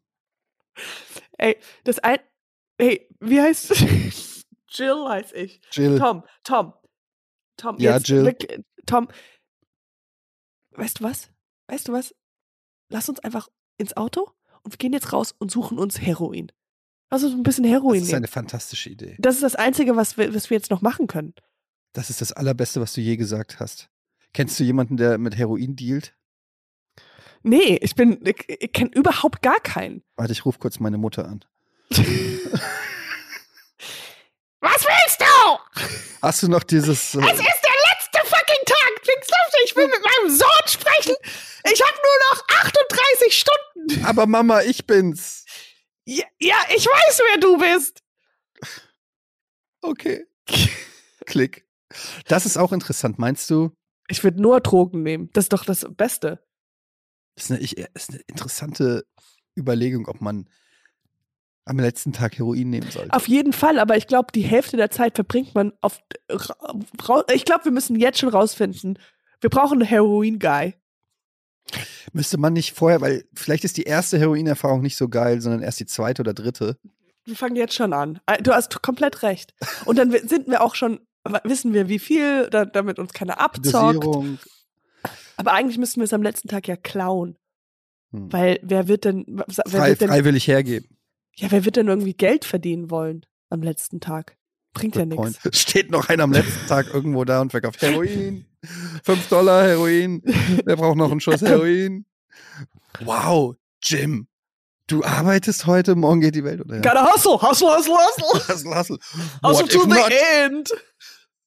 Ey, das ein. Hey, wie heißt Jill heiß ich. Jill, Tom, Tom. Tom, Ja, jetzt Jill. wirklich- Tom, weißt du was? Weißt du was? Lass uns einfach ins Auto und wir gehen jetzt raus und suchen uns Heroin. Lass uns ein bisschen das Heroin ist nehmen. eine fantastische Idee. Das ist das Einzige, was wir, was wir jetzt noch machen können. Das ist das Allerbeste, was du je gesagt hast. Kennst du jemanden, der mit Heroin dealt? Nee, ich bin, ich, ich kenne überhaupt gar keinen. Warte, ich rufe kurz meine Mutter an. Was willst du? Hast du noch dieses. äh, Es ist der letzte fucking Tag. Fix auf, ich will mit meinem Sohn sprechen. Ich habe nur noch 38 Stunden. aber Mama, ich bin's. Ja, ja, ich weiß, wer du bist. Okay. Klick. Das ist auch interessant. Meinst du? Ich würde nur Drogen nehmen. Das ist doch das Beste. Das ist eine, ich, ist eine interessante Überlegung, ob man am letzten Tag Heroin nehmen sollte. Auf jeden Fall, aber ich glaube, die Hälfte der Zeit verbringt man auf. Ich glaube, wir müssen jetzt schon rausfinden. Wir brauchen einen Heroin-Guy. Müsste man nicht vorher, weil vielleicht ist die erste Heroinerfahrung nicht so geil, sondern erst die zweite oder dritte. Wir fangen jetzt schon an. Äh, Du hast komplett recht. Und dann sind wir auch schon, wissen wir, wie viel, da, damit uns keiner abzockt. Dosierung. Aber eigentlich müssten wir es am letzten Tag ja klauen. Hm. Weil wer wird denn, wer Frei, wird denn freiwillig hergeben. ja, wer wird denn irgendwie Geld verdienen wollen am letzten Tag? Bringt ja Good nichts. point. Steht noch einer am letzten Tag irgendwo da und verkauft Heroin. Fünf Dollar Heroin. Wer braucht noch einen Schuss Heroin? Wow, Jim. Du arbeitest heute, morgen geht die Welt unter. Gotta hustle, hustle, hustle, hustle. Hustle, hustle. Hustle What to the not? end.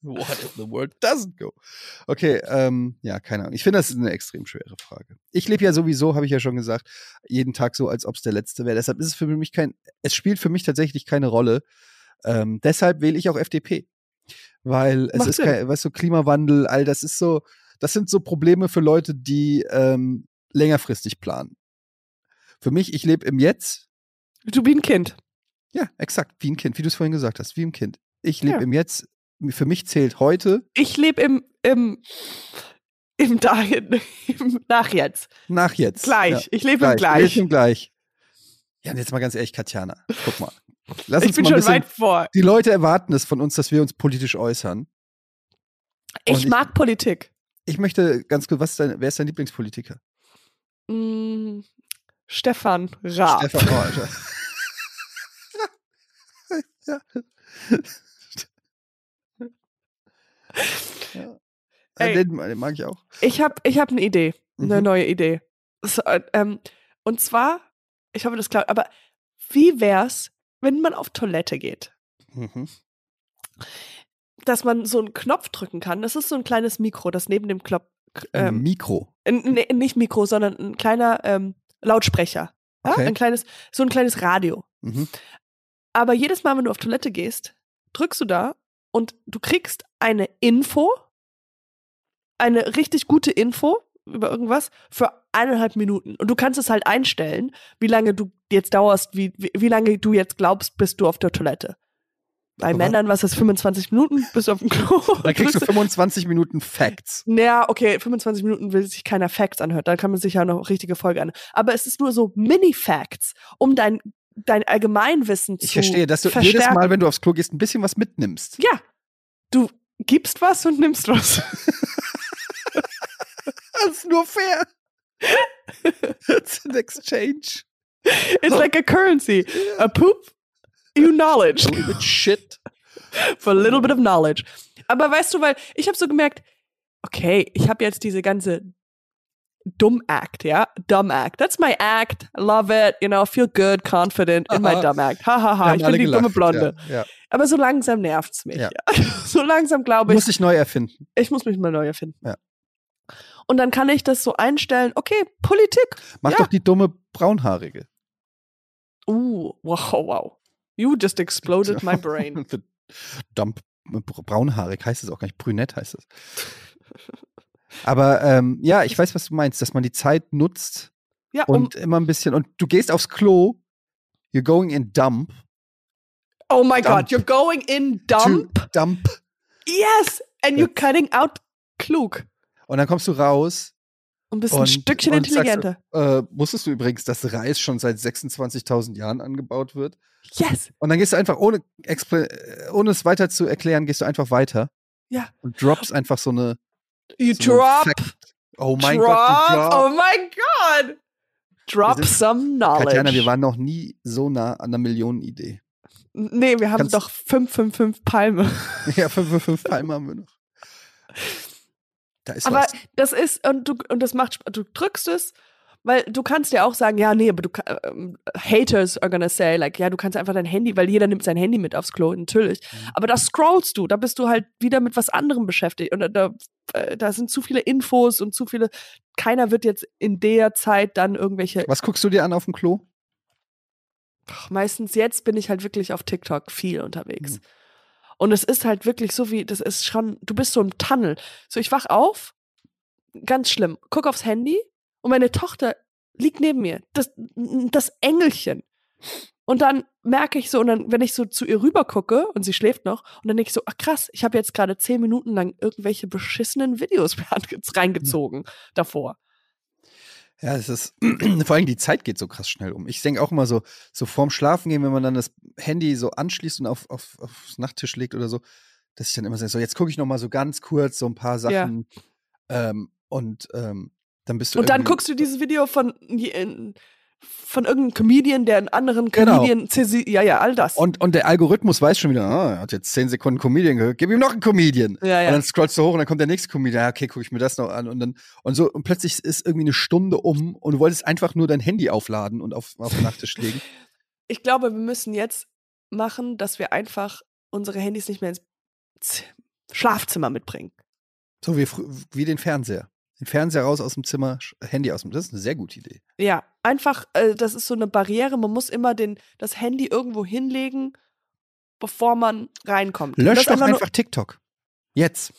What if the world doesn't go? Okay, ähm, ja, keine Ahnung. Ich finde, das ist eine extrem schwere Frage. Ich lebe ja sowieso, habe ich ja schon gesagt, jeden Tag so, als ob es der letzte wäre. Deshalb ist es für mich kein, es spielt für mich tatsächlich keine Rolle. Ähm, deshalb wähle ich auch FDP. Weil es Macht ist Sinn. kein, weißt du, Klimawandel, all das ist so, das sind so Probleme für Leute, die ähm, längerfristig planen. Für mich, ich lebe im Jetzt, Du bist ein Kind. ja, exakt, wie ein Kind, wie du es vorhin gesagt hast, wie ein Kind. Ich lebe Ja. im Jetzt, für mich zählt heute Ich lebe im, im, im Dahin, im Nach jetzt. nach jetzt. Gleich. Ja. Ich lebe im Gleich. leben gleich. Ja, und jetzt mal ganz ehrlich, Katjana, guck mal. Lass Ich uns bin mal schon bisschen, weit vor. die Leute erwarten es von uns, dass wir uns politisch äußern. Ich, ich- mag Politik. Ich möchte ganz kurz, was ist dein, wer ist dein Lieblingspolitiker? Mm, Stefan Raab. Stefan Alter. ja. Ja. Ey. Den, den mag ich auch. Ich habe ich hab eine Idee, eine Mhm. neue Idee. So, äh, ähm, und zwar, ich hoffe, das klappt, aber wie wär's, wenn man auf Toilette geht? Mhm. Dass man so einen Knopf drücken kann. Das ist so ein kleines Mikro, das neben dem Knopf. Ein Ähm, Mikro. nee, nicht Mikro, sondern ein kleiner ähm, Lautsprecher. Ja? Okay. Ein kleines, so ein kleines Radio. Mhm. Aber jedes Mal, wenn du auf Toilette gehst, drückst du da und du kriegst eine Info, eine richtig gute Info über irgendwas für eineinhalb Minuten. Und du kannst es halt einstellen, wie lange du jetzt dauerst, wie, wie, wie lange du jetzt glaubst, bist du auf der Toilette. Bei Aber- Männern, was ist 25 Minuten, bist du auf dem Klo. Dann kriegst du Drückst 25 Minuten Facts. naja, okay, 25 Minuten will sich keiner Facts anhört, dann kann man sich ja noch richtige Folge an. Aber es ist nur so Mini-Facts, um dein, dein Allgemeinwissen zu Ich verstehe, dass du verstärken. jedes Mal, wenn du aufs Klo gehst, ein bisschen was mitnimmst. Ja, du gibst was und nimmst was. Das ist nur fair. It's an exchange. It's like a currency. A poop, you knowledge. A little bit shit. For a little bit of knowledge. Aber weißt du, weil ich habe so gemerkt, okay, ich habe jetzt diese ganze Dumb Act, ja? Dumb Act. That's my act. I love it. You know, feel good, confident in my dumb act. Ha, ha, ha. Ich bin die gelacht. dumme Blonde. Ja, ja. Aber so langsam nervt's mich. Ja. So langsam glaube ich, Muss ich neu erfinden. ich muss mich mal neu erfinden. Ja. Und dann kann ich das so einstellen, okay, Politik. Mach doch die dumme Braunhaarige. Uh, wow, wow. You just exploded my brain. Dump, braunhaarig heißt es auch gar nicht. Brünett heißt es. Aber ähm, ja, ich weiß, was du meinst, dass man die Zeit nutzt Ja, um, und immer ein bisschen. Und du gehst aufs Klo, you're going in dump. oh my Dump. God, you're going in dump. To dump. Yes, and you're cutting out klug Und dann kommst du raus. und bist Und- ein Stückchen und sagst intelligenter. Äh, wusstest du übrigens, dass Reis schon seit 26.000 Jahren angebaut wird? Yes. Und dann gehst du einfach, ohne, äh, ohne es weiter zu erklären, gehst du einfach weiter. Ja. Und droppst einfach so eine. You so drop. Oh mein drop, Gott, drop. oh my God. Drop sind- some knowledge. Katjana, wir waren noch nie so nah an einer Millionenidee. nee, wir haben Kannst- doch 555 Palme. ja, 5 für 5 Palme haben wir noch. Da ist Aber was. das ist, und du, und das macht, du drückst es, weil du kannst ja auch sagen, ja, nee, aber du, ähm, Haters are gonna say, like, ja, du kannst einfach dein Handy, weil jeder nimmt sein Handy mit aufs Klo, natürlich. Mhm. Aber da scrollst du, da bist du halt wieder mit was anderem beschäftigt. Und da, da, äh, da sind zu viele Infos und zu viele, keiner wird jetzt in der Zeit dann irgendwelche, Was guckst du dir an auf dem Klo? Ach, meistens jetzt bin ich halt wirklich auf TikTok viel unterwegs. Mhm. Und es ist halt wirklich so wie, das ist schon, du bist so im Tunnel. So, ich wach auf, ganz schlimm, guck aufs Handy und meine Tochter liegt neben mir. Das, das Engelchen. Und dann merke ich so, und dann, wenn ich so zu ihr rüber gucke und sie schläft noch, und dann denke ich so, ach krass, ich habe jetzt gerade zehn Minuten lang irgendwelche beschissenen Videos reingezogen davor. Ja, es ist, vor allem die Zeit geht so krass schnell um. Ich denke auch immer so, so vorm Schlafen gehen, wenn man dann das Handy so anschließt und auf, auf, aufs Nachttisch legt oder so, dass ich dann immer sage, so jetzt gucke ich noch mal so ganz kurz so ein paar Sachen ähm, und ähm, dann bist du Und dann guckst du dieses Video von in- von irgendeinem Comedian, der einen anderen Genau. Comedian, zensi- ja, ja, all das. Und, und der Algorithmus weiß schon wieder, ah, er hat jetzt 10 Sekunden Comedian gehört, gib ihm noch einen Comedian. ja, Und ja. dann scrollst du hoch und dann kommt der nächste Comedian, ja, okay, gucke ich mir das noch an. Und dann, und so, und plötzlich ist irgendwie eine Stunde um und du wolltest einfach nur dein Handy aufladen und auf, auf den Nachttisch legen. Ich glaube, wir müssen jetzt machen, dass wir einfach unsere Handys nicht mehr ins Schlafzimmer mitbringen. So wie, wie den Fernseher. Den Fernseher raus aus dem Zimmer, Sch- Handy aus dem. Das ist eine sehr gute Idee. Ja, einfach, äh, das ist so eine Barriere. Man muss immer den, das Handy irgendwo hinlegen, bevor man reinkommt. Lösch doch einfach einfach TikTok. Jetzt.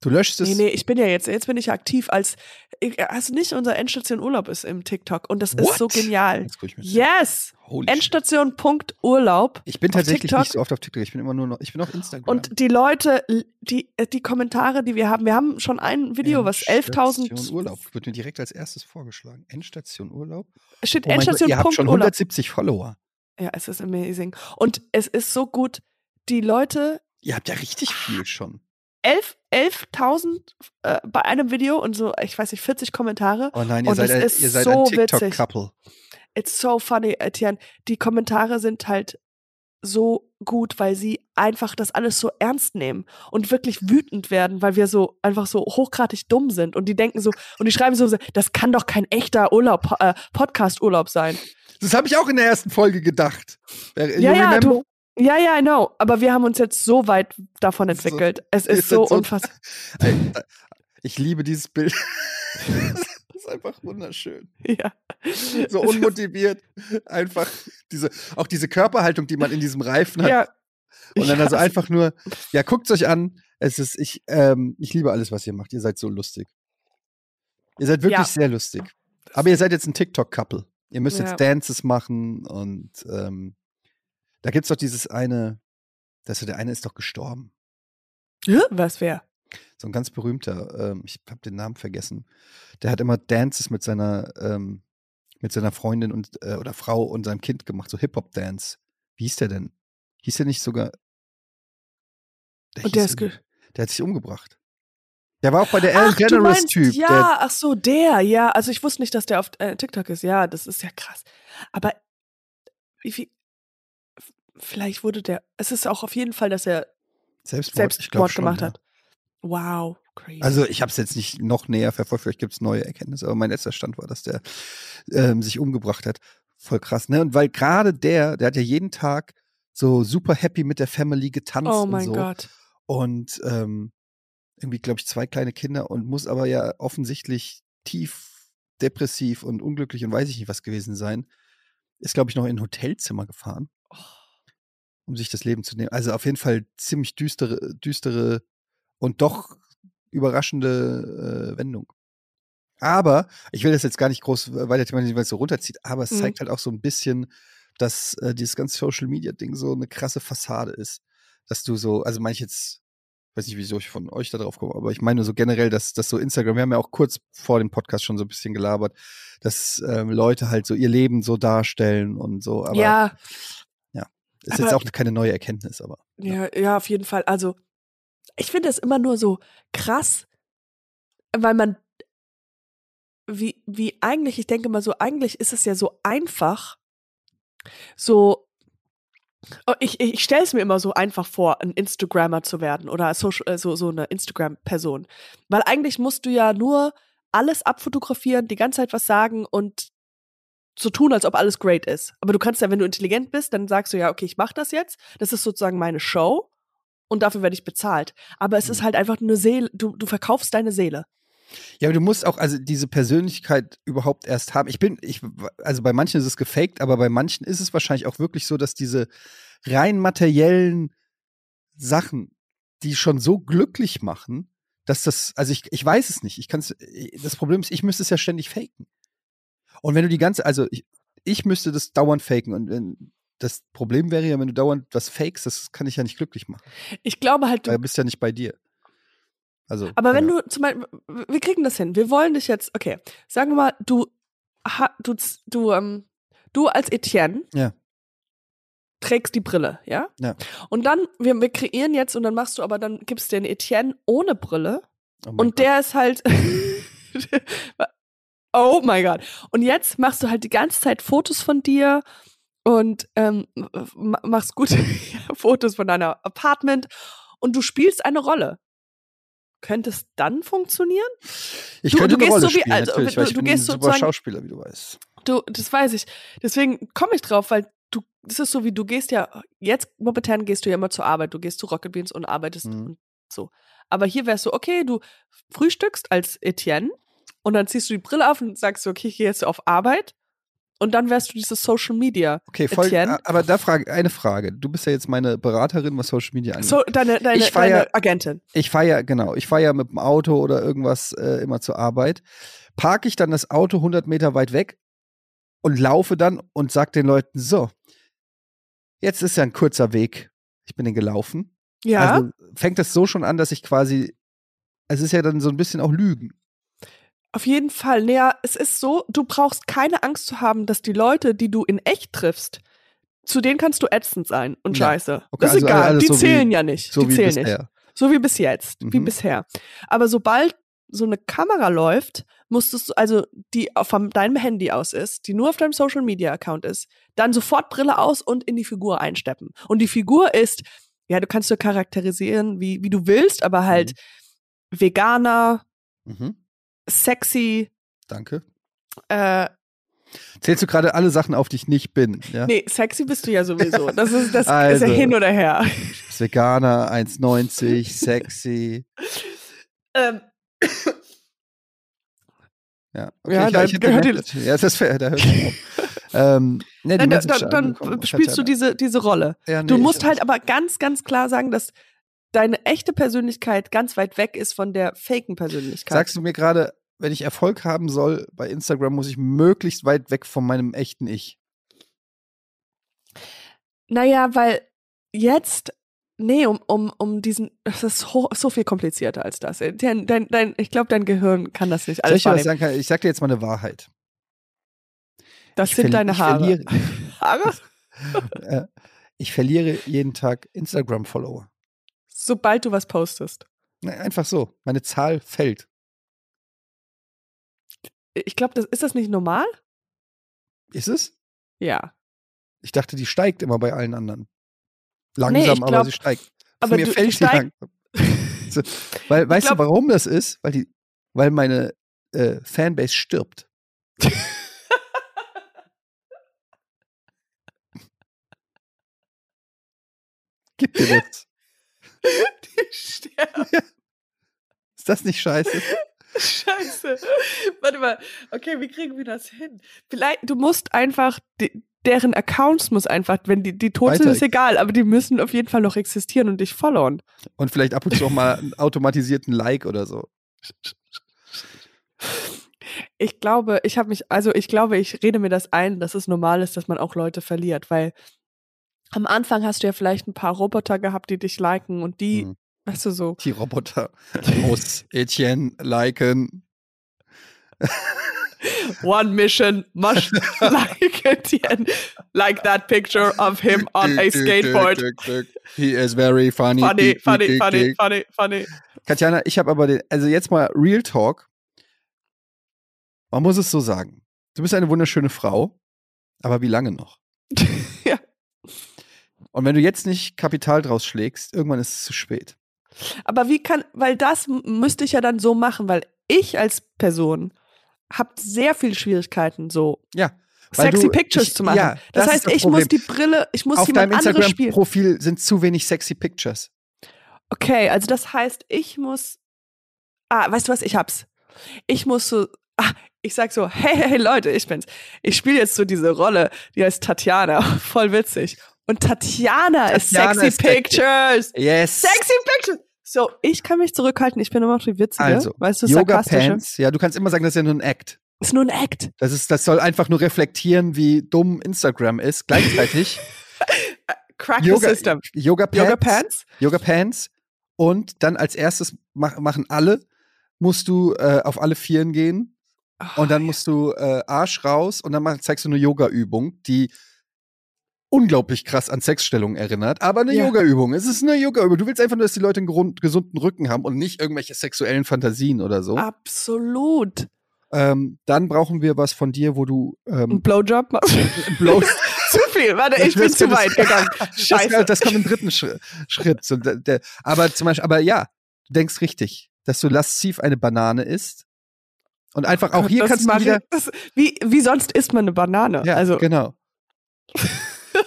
Du löschst es. Nee, nee, ich bin ja jetzt, jetzt bin ich aktiv als, du nicht, unser Endstation Urlaub ist im TikTok und das ist so What? genial. Yes! Holy shit. Endstation.urlaub. Ich bin tatsächlich TikTok. nicht so oft auf TikTok. Ich bin immer nur noch, ich bin auf Instagram. Und die Leute, die, die Kommentare, die wir haben, wir haben schon ein Video, was Endstation 11.000 Urlaub wird mir direkt als erstes vorgeschlagen. Endstation Urlaub. steht Oh mein Gott, ihr habt schon Endstation.urlaub. 170 Follower. Ja, es ist amazing. Und es ist so gut, die Leute, Ihr habt ja richtig viel schon. 11 11.000 äh, bei einem Video und so, ich weiß nicht, 40 Kommentare. Oh nein, ihr Und seid, es ein, ist ihr seid so ein witzig. TikTok-Couple. It's so funny, Etienne. Die Kommentare sind halt so gut, weil sie einfach das alles so ernst nehmen und wirklich wütend werden, weil wir so einfach so hochgradig dumm sind und die denken so und die schreiben so, das kann doch kein echter Urlaub, äh, Podcast-Urlaub sein. Das habe ich auch in der ersten Folge gedacht. Äh, Ja, ja, du, ja, ja, I know. Aber wir haben uns jetzt so weit davon So- entwickelt. es wir ist so so- unfassbar. Äh, Ich liebe dieses Bild. das ist einfach wunderschön. Ja. So unmotiviert. Einfach diese, auch diese Körperhaltung, die man in diesem Reifen hat. ja. Und dann Ja, also einfach nur, ja, guckt's euch an. Es ist, ich, ähm, ich liebe alles, was ihr macht. Ihr seid so lustig. Ihr seid wirklich Ja. sehr lustig. Aber ihr seid jetzt ein TikTok-Couple. Ihr müsst Ja. jetzt Dances machen und ähm, da gibt's doch dieses eine, das der eine ist doch gestorben. Was wäre? So ein ganz berühmter, ähm, ich habe den Namen vergessen. Der hat immer Dances mit seiner, ähm, mit seiner Freundin und äh, oder Frau und seinem Kind gemacht, so Hip-Hop-Dance. Wie hieß der denn? Hieß der nicht sogar? Und der ist irgendwie- der hat sich umgebracht. Der war auch bei der Ellen Ach, du Generous meinst, Typ. ja, Der, ach so, der, ja. Also ich wusste nicht, dass der auf äh, TikTok ist. Ja, das ist ja krass. Aber wie vielleicht wurde der, es ist auch auf jeden Fall, dass er Selbstmord, glaub Selbstmord schon, gemacht ja. hat. Wow, crazy. Also ich habe es jetzt nicht noch näher verfolgt, vielleicht gibt es neue Erkenntnisse, aber mein letzter Stand war, dass der ähm, sich umgebracht hat. Voll krass, ne? Und weil gerade der, der hat ja jeden Tag so super happy mit der Family getanzt oh und mein so. Gott. Und ähm, irgendwie, glaube ich, zwei kleine Kinder und muss aber ja offensichtlich tief depressiv und unglücklich und weiß ich nicht was gewesen sein. Ist, glaube ich, noch in ein Hotelzimmer gefahren, Oh. Um sich das Leben zu nehmen. Also auf jeden Fall ziemlich düstere, düstere und doch überraschende äh, Wendung. Aber, ich will das jetzt gar nicht groß weiter thematisieren, weil es so runterzieht, aber es Mhm. zeigt halt auch so ein bisschen, dass äh, dieses ganze Social Media Ding so eine krasse Fassade ist. Dass du so, also meine ich jetzt, weiß nicht, wieso ich von euch da drauf komme, aber ich meine so generell, dass, dass so Instagram, wir haben ja auch kurz vor dem Podcast schon so ein bisschen gelabert, dass ähm, Leute halt so ihr Leben so darstellen und so, aber ja, ist aber- jetzt auch keine neue Erkenntnis, aber. ja, ja, auf jeden Fall. Also, ich finde es immer nur so krass, weil man, wie, wie eigentlich, ich denke mal so, eigentlich ist es ja so einfach, so, oh, ich, ich stelle es mir immer so einfach vor, ein Instagrammer zu werden oder Social, äh, so, so eine Instagram-Person. Weil eigentlich musst du ja nur alles abfotografieren, die ganze Zeit was sagen und so tun, als ob alles great ist. Aber du kannst ja, wenn du intelligent bist, dann sagst du ja, okay, ich mache das jetzt. Das ist sozusagen meine Show und dafür werde ich bezahlt. Aber es ist Mhm. halt einfach eine Seele, du, du verkaufst deine Seele. Ja, aber du musst auch also diese Persönlichkeit überhaupt erst haben. Ich bin, ich, also bei manchen ist es gefaked, aber bei manchen ist es wahrscheinlich auch wirklich so, dass diese rein materiellen Sachen, die schon so glücklich machen, dass das, also ich, ich weiß es nicht. Ich kann es, das Problem ist, ich müsste es ja ständig faken. Und wenn du die ganze, also ich, ich müsste das dauernd faken und wenn, das Problem wäre ja, wenn du dauernd was fakest, das kann ich ja nicht glücklich machen. Ich glaube halt, du, Weil du bist ja nicht bei dir. Also. aber wenn ja. du zum Beispiel, wir kriegen das hin. Wir wollen dich jetzt, okay, sagen wir mal, du, du, du, ähm, du als Etienne Ja. trägst die Brille, ja? Ja. Und dann, wir, wir kreieren jetzt und dann machst du aber, dann gibst du den Etienne ohne Brille Oh und Gott. der ist halt, Oh mein Gott. Und jetzt machst du halt die ganze Zeit Fotos von dir und ähm, ma- machst gute Fotos von deiner Apartment und du spielst eine Rolle. Könnte es dann funktionieren? Ich Du- könnte du eine gehst Rolle so wie- spielen, also, natürlich, du- weil ich du bin ein gehst super sozusagen- Schauspieler, wie du weißt. Du, das weiß ich. Deswegen komme ich drauf, weil du, das ist so wie du gehst ja, jetzt momentan gehst du ja immer zur Arbeit. Du gehst zu Rocket Beans und arbeitest Mhm. und so. Aber hier wärst du, okay, du frühstückst als Etienne und dann ziehst du die Brille auf und sagst so, okay, ich gehe jetzt auf Arbeit. Und dann wärst du dieses Social Media. Okay, voll, Etienne? aber da frage eine Frage. Du bist ja jetzt meine Beraterin, was Social Media angeht. So, deine, deine, Ich deine Agentin. Ich fahre ja, genau, ich fahre ja mit dem Auto oder irgendwas äh, immer zur Arbeit. Parke ich dann das Auto 100 Meter weit weg und laufe dann und sag den Leuten, so, jetzt ist ja ein kurzer Weg. Ich bin den gelaufen. Ja. Also fängt das so schon an, dass ich quasi, es ist ja dann so ein bisschen auch Lügen. Auf jeden Fall. Naja, es ist so, du brauchst keine Angst zu haben, dass die Leute, die du in echt triffst, zu denen kannst du ätzend sein und Ja. scheiße. Okay, das ist also egal. Die so wie- zählen ja nicht. So die wie zählen nicht. bisher. So wie bis jetzt, wie Mhm. bisher. Aber sobald so eine Kamera läuft, musstest du, also die von deinem Handy aus ist, die nur auf deinem Social Media Account ist, dann sofort Brille aus und in die Figur einsteppen. Und die Figur ist, ja, du kannst du charakterisieren, wie, wie du willst, aber halt Veganer, Mhm. Sexy, Danke. äh, Zählst du gerade alle Sachen auf, die ich nicht bin? Ja? nee, sexy bist du ja sowieso. Das ist, das ist Also. ja hin oder her. Veganer, 1,90, sexy. Ähm, Ja, Ja, ich, da gehört gemerkt, ja, das ist fair, da hört ähm, ne, die dann, Message dann, spielst du diese, diese Rolle. Ja, nee, Du musst halt aber ganz, ganz klar sagen, dass deine echte Persönlichkeit ganz weit weg ist von der faken Persönlichkeit. Sagst du mir gerade, wenn ich Erfolg haben soll bei Instagram, muss ich möglichst weit weg von meinem echten Ich. naja, weil jetzt, nee, um, um, um diesen, das ist ho- so viel komplizierter als das. Dein, dein, dein, ich glaube, dein Gehirn kann das nicht Soll alles ich sagen? Ich sag dir jetzt mal eine Wahrheit. Das Ich sind deine Haare. Haare? äh, ich verliere jeden Tag Instagram-Follower. Sobald du was postest. Einfach so. Meine Zahl fällt. Ich glaube, das, ist das nicht normal? Ist es? Ja. Ich dachte, die steigt immer bei allen anderen. Langsam, aber glaub- sie steigt. aber Mir du- fällt sie langsam. So, weil, weißt glaub- du, warum das ist? Weil, die, weil meine äh, Fanbase stirbt. Gib dir das. Die sterben. Ist das nicht scheiße? Scheiße. Warte mal. Okay, wie kriegen wir das hin? Vielleicht, du musst einfach, die, deren Accounts muss einfach, wenn die, die tot sind, Weiter- ist egal, aber die müssen auf jeden Fall noch existieren und dich followen. Und vielleicht ab und zu auch mal einen automatisierten Like oder so. Ich glaube, ich habe mich, also ich glaube, ich rede mir das ein, dass es normal ist, dass man auch Leute verliert, weil am Anfang hast du ja vielleicht ein paar Roboter gehabt, die dich liken und die, Mhm. Weißt du so. Die Roboter muss Etienne liken. One mission must like Etienne, like that picture of him on a skateboard. He is very funny. Funny, funny, funny, funny, funny. Katjana, ich habe aber den, also jetzt mal Real Talk. Man muss es so sagen. Du bist eine wunderschöne Frau, aber wie lange noch? Ja. Und wenn du jetzt nicht Kapital draus schlägst, irgendwann ist es zu spät. Aber wie kann, weil das müsste ich ja dann so machen, weil ich als Person habe sehr viel Schwierigkeiten, so Ja. sexy du- Pictures ich- zu machen. ja, das, das ist heißt, das ich muss Problem. die Brille, ich muss Auf deinem jemand anderes spielen. Instagram-Profil sind zu wenig sexy Pictures. Okay, also das heißt, ich muss. Ah, weißt du was? Ich hab's. Ich muss so. Ah, ich sag so, hey, hey, Leute, ich bin's. Ich spiele jetzt so diese Rolle, die heißt Tatjana. Voll witzig. Und Tatjana, ist Tatjana sexy ist sexy. Pictures. Yes. Sexy Pictures. So, ich kann mich zurückhalten. Ich bin immer noch die Witzige. Also, weißt du, Yoga. Pants. Ja, du kannst immer sagen, das ist ja nur ein Act. Ist nur ein Act. Das, ist, das soll einfach nur reflektieren, wie dumm Instagram ist. Gleichzeitig Crack Yoga, the system. Yoga Pants. Yoga Pants? Yoga Pants. Und dann als erstes mach, machen alle, musst du äh, auf alle Vieren gehen. Und dann musst du äh, Arsch raus und dann mach, zeigst du eine Yoga-Übung, die unglaublich krass an Sexstellungen erinnert, aber eine Ja. Yoga-Übung. Es ist eine Yoga-Übung. Du willst einfach nur, dass die Leute einen grund, gesunden Rücken haben und nicht irgendwelche sexuellen Fantasien oder so. Absolut. Ähm, dann brauchen wir was von dir, wo du Ein ähm, Blowjob machst. bloß. zu viel. Warte, ich bin zu weit gegangen. Scheiße. Das, das kommt im dritten Schritt. Schritt. So, der, der, aber zum Beispiel, aber ja, du denkst richtig, dass du lasziv eine Banane isst. Und einfach auch hier Das kannst du wieder. ich- das, wie, wie sonst isst man eine Banane? Ja, also, genau.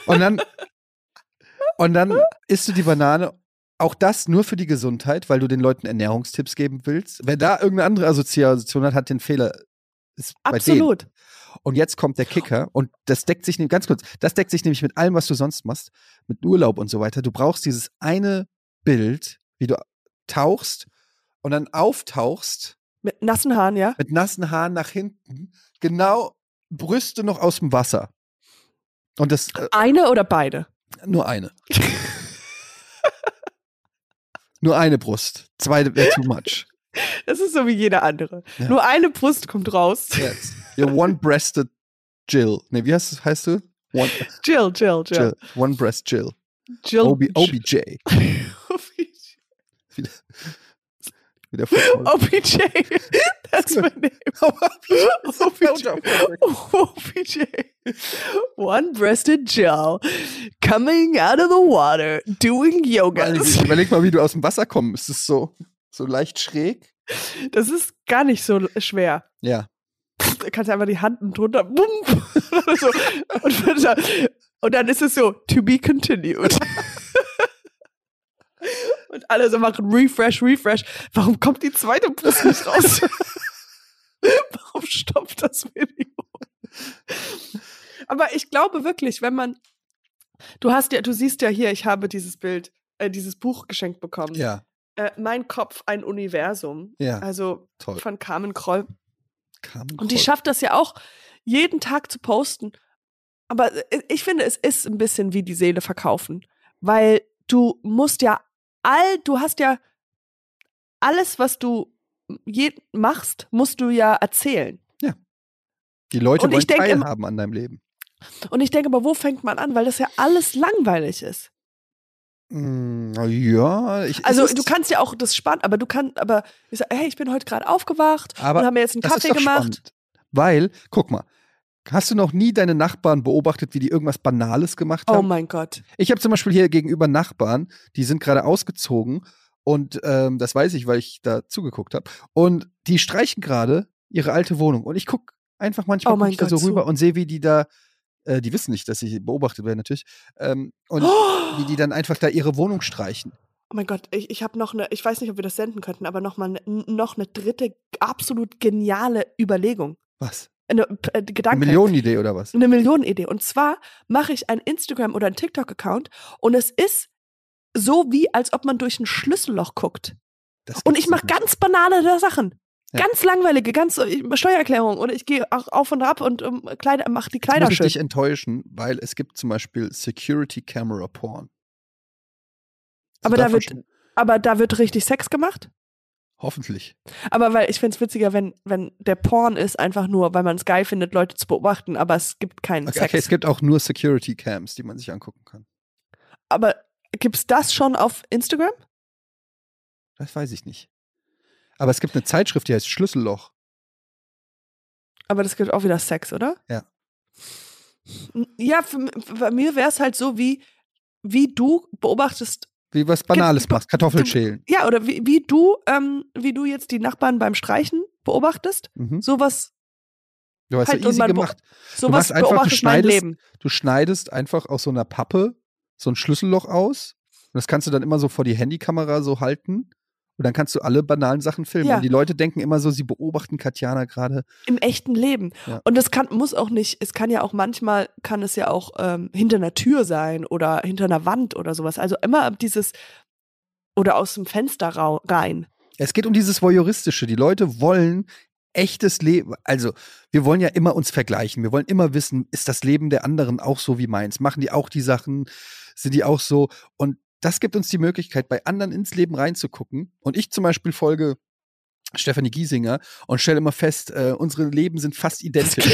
Und dann, und dann isst du die Banane. Auch das nur für die Gesundheit, weil du den Leuten Ernährungstipps geben willst. Wer da irgendeine andere Assoziation hat, hat den Fehler. Ist absolut. Und jetzt kommt der Kicker und das deckt sich, nämlich- ganz kurz, das deckt sich nämlich mit allem, was du sonst machst, mit Urlaub und so weiter. Du brauchst dieses eine Bild, wie du tauchst und dann auftauchst Mit nassen Haaren, ja? mit nassen Haaren nach hinten, genau Brüste noch aus dem Wasser. Und das äh, Eine oder beide? nur eine. nur eine Brust. Zwei wäre too much. Das ist so wie jeder andere. Ja. Nur eine Brust kommt raus. Yes. One-breasted Jill. Nee, wie heißt, heißt du? One, Jill, Jill, Jill. Jill. One-breast Jill. Jill. Obi, OBJ. Wieder, wieder Football. OBJ. That's my name. OBJ. OBJ. One-breasted Jill. Coming out of the water. Doing yoga. Überleg mal, wie du aus dem Wasser kommst. Es ist so, so leicht schräg. Das ist gar nicht so schwer. Ja. Da kannst du einfach die Hand drunter. Bumm. so. und, dann, und dann ist es so, to be continued. alle so machen Refresh, Refresh. Warum kommt die zweite Brust nicht raus? Warum stoppt das Video? Aber ich glaube wirklich, wenn man. Du hast ja, du siehst ja hier, ich habe dieses Bild, äh, dieses Buch geschenkt bekommen. Ja. Äh, mein Kopf, ein Universum. Ja. Also Toll. von Carmen Kroll. Carmen Und die Kroll. schafft das ja auch, jeden Tag zu posten. Aber äh, ich finde, es ist ein bisschen wie die Seele verkaufen. Weil du musst ja all, du hast ja alles, was du je machst, musst du ja erzählen. Die Leute Und wollen teilhaben an deinem Leben. Und ich denke, aber wo fängt man an? Weil das ja alles langweilig ist. Na ja, ich, Also du kannst ja auch das spannend, aber du kannst, aber ich sag, hey, ich bin heute gerade aufgewacht Aber und haben mir jetzt einen Kaffee gemacht. spannend. Weil, guck mal, hast du noch nie deine Nachbarn beobachtet, wie die irgendwas Banales gemacht Oh haben? mein Gott. Ich habe zum Beispiel hier gegenüber Nachbarn, die sind gerade ausgezogen und ähm, das weiß ich, weil ich da zugeguckt habe. Und die streichen gerade ihre alte Wohnung. Und ich gucke einfach manchmal Oh guck ich da so Gott, so. rüber und sehe, wie die da, äh, die wissen nicht, dass sie beobachtet werden natürlich, ähm, und Oh, wie die dann einfach da ihre Wohnung streichen. oh mein Gott, ich, ich habe noch eine, ich weiß nicht, ob wir das senden könnten, aber noch mal ne, noch eine dritte absolut geniale Überlegung. Was? Eine, äh, Eine Gedanke. Millionenidee oder was? Eine Millionenidee. Und zwar mache ich einen Instagram- oder einen TikTok-Account und es ist so wie, als ob man durch ein Schlüsselloch guckt. Und ich mache ganz banale Sachen. Ja. Ganz langweilige, ganz äh, Steuererklärung. Oder ich gehe auch auf und ab und um, Kleider, mach die Kleider muss ich schön. dich enttäuschen, weil es gibt zum Beispiel Security Camera Porn. Aber Also da, davon wird, aber da wird richtig Sex gemacht. Hoffentlich. Aber weil ich finde es witziger, wenn, wenn der Porn ist, einfach nur, weil man es geil findet, Leute zu beobachten, aber es gibt keinen Okay, Sex. okay, es gibt auch nur Security Cams, die man sich angucken kann. aber gibt's das schon auf Instagram? Das weiß ich nicht. Aber es gibt eine Zeitschrift, die heißt Schlüsselloch. Aber das gibt auch wieder Sex, oder? Ja. Ja, für, m- bei mir wäre es halt so, wie, wie du beobachtest, Wie was Banales du- machst, Kartoffeln du- schälen. ja, oder wie, wie du, ähm, wie du jetzt die Nachbarn beim Streichen beobachtest, Mhm. sowas, Du hast halt ja easy gemacht. sowas machst einfach, du schneidest-. Du schneidest einfach aus so einer Pappe so ein Schlüsselloch aus. Und das kannst du dann immer so vor die Handykamera so halten. Und dann kannst du alle banalen Sachen filmen. Ja. Und die Leute denken immer so, sie beobachten Katjana gerade. Im echten Leben. Ja. Und das kann, muss auch nicht, es kann ja auch manchmal, kann es ja auch ähm, hinter einer Tür sein oder hinter einer Wand oder sowas. Also immer dieses, oder aus dem Fenster rein. Es geht um dieses Voyeuristische. Die Leute wollen echtes Leben. Also, wir wollen ja immer uns vergleichen. Wir wollen immer wissen, ist das Leben der anderen auch so wie meins? Machen die auch die Sachen? Sind die auch so? Und das gibt uns die Möglichkeit, bei anderen ins Leben reinzugucken. Und ich zum Beispiel folge Stefanie Giesinger und stelle immer fest, äh, unsere Leben sind fast identisch.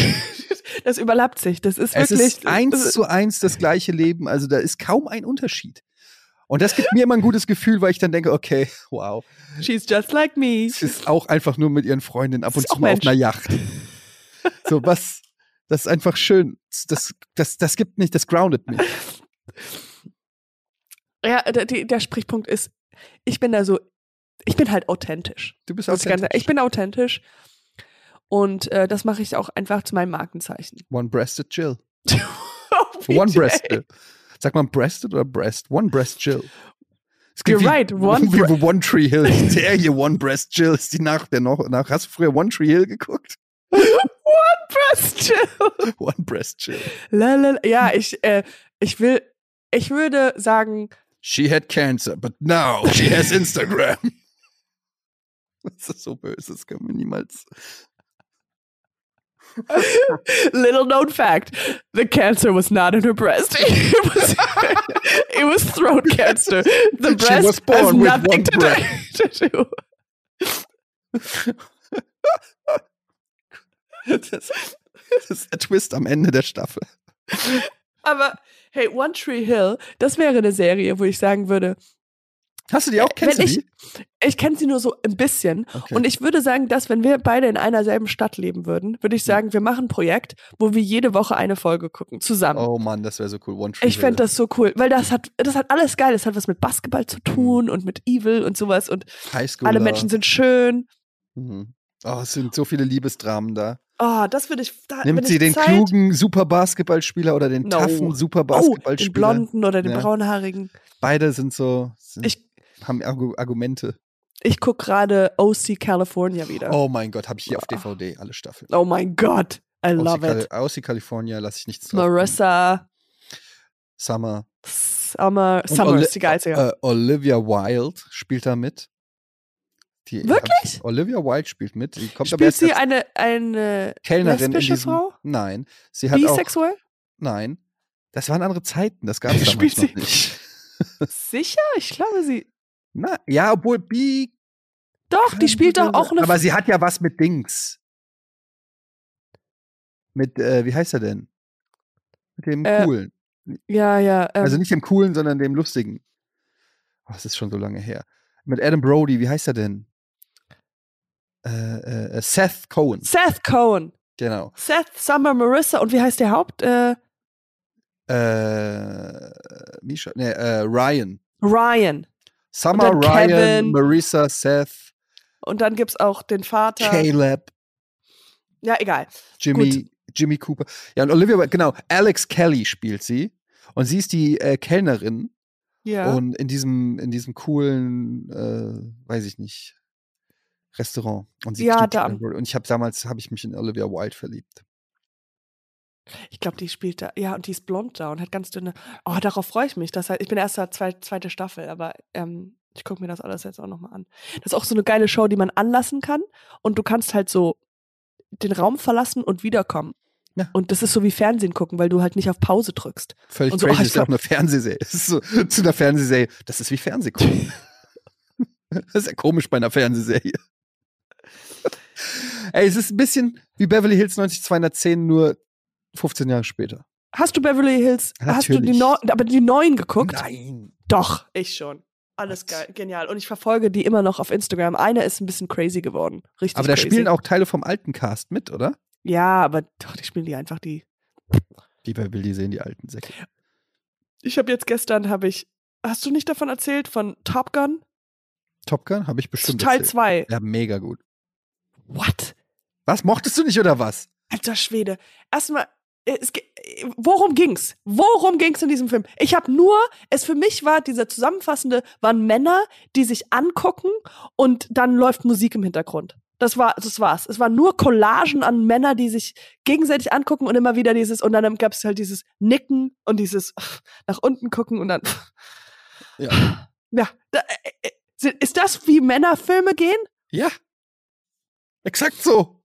Das überlappt sich. Das ist es wirklich. ist eins zu eins das gleiche Leben. Also da ist kaum ein Unterschied. Und das gibt mir immer ein gutes Gefühl, weil ich dann denke, okay, wow. She's just like me. Sie ist auch einfach nur mit ihren Freundinnen ab und zu mal auf Mensch. einer Yacht. So, was, das ist einfach schön. Das, das, das gibt nicht, das groundet mich. Ja, der, der Sprichpunkt ist, ich bin da so, ich bin halt authentisch. Du bist Muss ich, authentisch. ich bin authentisch. Und äh, das mache ich auch einfach zu meinem Markenzeichen. One-breasted Jill. Wie One-breasted. Sagt man breasted oder breast? One-breast Jill. Es You're wie, right, one wie bre- One Tree Hill. Die Serie One-breast Jill ist die nach der noch. Nach, hast du früher One Tree Hill geguckt? Breast Chill. One-breast Jill. Lalala. Ja, ich, äh, ich will, ich würde sagen, She had cancer, but now she has Instagram. Das ist so böse, das können wir niemals. little known fact, the cancer was not in her breast. It was, it was throat cancer. The She breast was has born with nothing one to, do, to do. Das, das ist der Twist am Ende der Staffel. Aber hey, One Tree Hill, das wäre eine Serie, wo ich sagen würde, Hast du die auch? Kennst wenn du ich, die? ich kenne sie nur so ein bisschen. Okay. Und ich würde sagen, dass wenn wir beide in einer selben Stadt leben würden, würde ich sagen, wir machen ein Projekt, wo wir jede Woche eine Folge gucken, zusammen. oh Mann, das wäre so cool. One Tree Ich fände das so cool, weil das hat, das hat alles geil. Das hat was mit Basketball zu tun und mit Evil und sowas und alle Menschen sind schön. Mhm. Oh, es sind so viele Liebesdramen da. Oh, das würde ich. Da, Nimmt ich sie den Zeit, klugen super Basketballspieler oder den No. taffen super Oh, den blonden oder den Ja. braunhaarigen. Beide sind so, sind, Ich, haben Argu Argumente. ich gucke gerade OC California wieder. Oh mein Gott, habe ich hier auf Ah. DVD alle Staffeln. Oh mein Gott, I love Aussie, it. Cali- Aussie California lasse ich nichts drauf. Marissa, Summer. Summer, Summer ist die geilste. ja. Äh, Olivia Wilde spielt da mit. Die Wirklich? Ich, Olivia Wilde spielt mit. Die kommt Spielt sie eine, eine Kellnerin in lesbische diesem. Frau? Nein, sie hat auch. bisexuell? Nein, das waren andere Zeiten. Das gab es damals Spielt noch sie- nicht. Sicher? Ich glaube, sie. Na, ja, obwohl bi. Doch, die spielt doch auch eine. Aber sie hat ja was mit Dings. Mit, äh, wie heißt er denn? Mit dem Äh, coolen. ja, ja. Ähm, also nicht dem coolen, sondern dem lustigen. Oh, das ist schon so lange her. Mit Adam Brody, wie heißt er denn? Äh, äh, Seth Cohen. Seth Cohen. Genau. Seth, Summer, Marissa und wie heißt der Haupt? Äh, Äh, Misha, nee, äh, Ryan. Ryan. Summer, Ryan, Kevin. Marissa, Seth, Und dann gibt's auch den Vater. Caleb, Ja, egal. Jimmy, Jimmy Cooper. Ja, und Olivia, genau, Alex Kelly spielt sie. Und sie ist die äh, Kellnerin. Ja. Und in diesem, in diesem coolen, äh, weiß ich nicht, Restaurant. Und sie Ja, da-. Und ich habe damals, habe ich mich in Olivia Wilde verliebt. Ich glaube, die spielt da. Ja, und die ist blond da und hat ganz dünne. Oh, darauf freue ich mich. Das heißt, ich bin erst der zwei, zweite Staffel, aber ähm, ich gucke mir das alles jetzt auch nochmal an. Das ist auch so eine geile Show, die man anlassen kann. Und du kannst halt so den Raum verlassen und wiederkommen. Ja. Und das ist so wie Fernsehen gucken, weil du halt nicht auf Pause drückst. Völlig Und so, crazy. oh, ich ist auch eine Fernsehserie. Es ist so, zu einer Fernsehserie. Das ist wie Fernsehgucken. das ist ja komisch bei einer Fernsehserie. Ey, es ist ein bisschen wie Beverly Hills 90210, nur 15 Jahre später. Hast du Beverly Hills? Hast du die Natürlich. Neu aber die neuen geguckt? Nein. Doch, ich schon. Alles Was? geil, genial. Und ich verfolge die immer noch auf Instagram. Eine ist ein bisschen crazy geworden. Richtig Aber da crazy. spielen auch Teile vom alten Cast mit, oder? Ja, aber doch, die spielen die einfach die. Die die sehen, die alten Säcke. Ich habe jetzt gestern, habe ich. Hast du nicht davon erzählt? Von Top Gun? Top Gun habe ich bestimmt Teil erzählt. 2. Ja, mega gut. What? Was, mochtest du nicht oder was? Alter Schwede. Erstmal, äh, es, worum ging's? Worum ging's in diesem Film? Ich habe nur, es für mich war, dieser zusammenfassende, waren Männer, die sich angucken und dann läuft Musik im Hintergrund. Das war, das war's. Es waren nur Collagen an Männer, die sich gegenseitig angucken und immer wieder dieses, und dann gab es halt dieses Nicken und dieses nach unten gucken und dann. Ja. Ja. Da, äh, äh, ist das, wie Männerfilme gehen? Ja. Exakt so.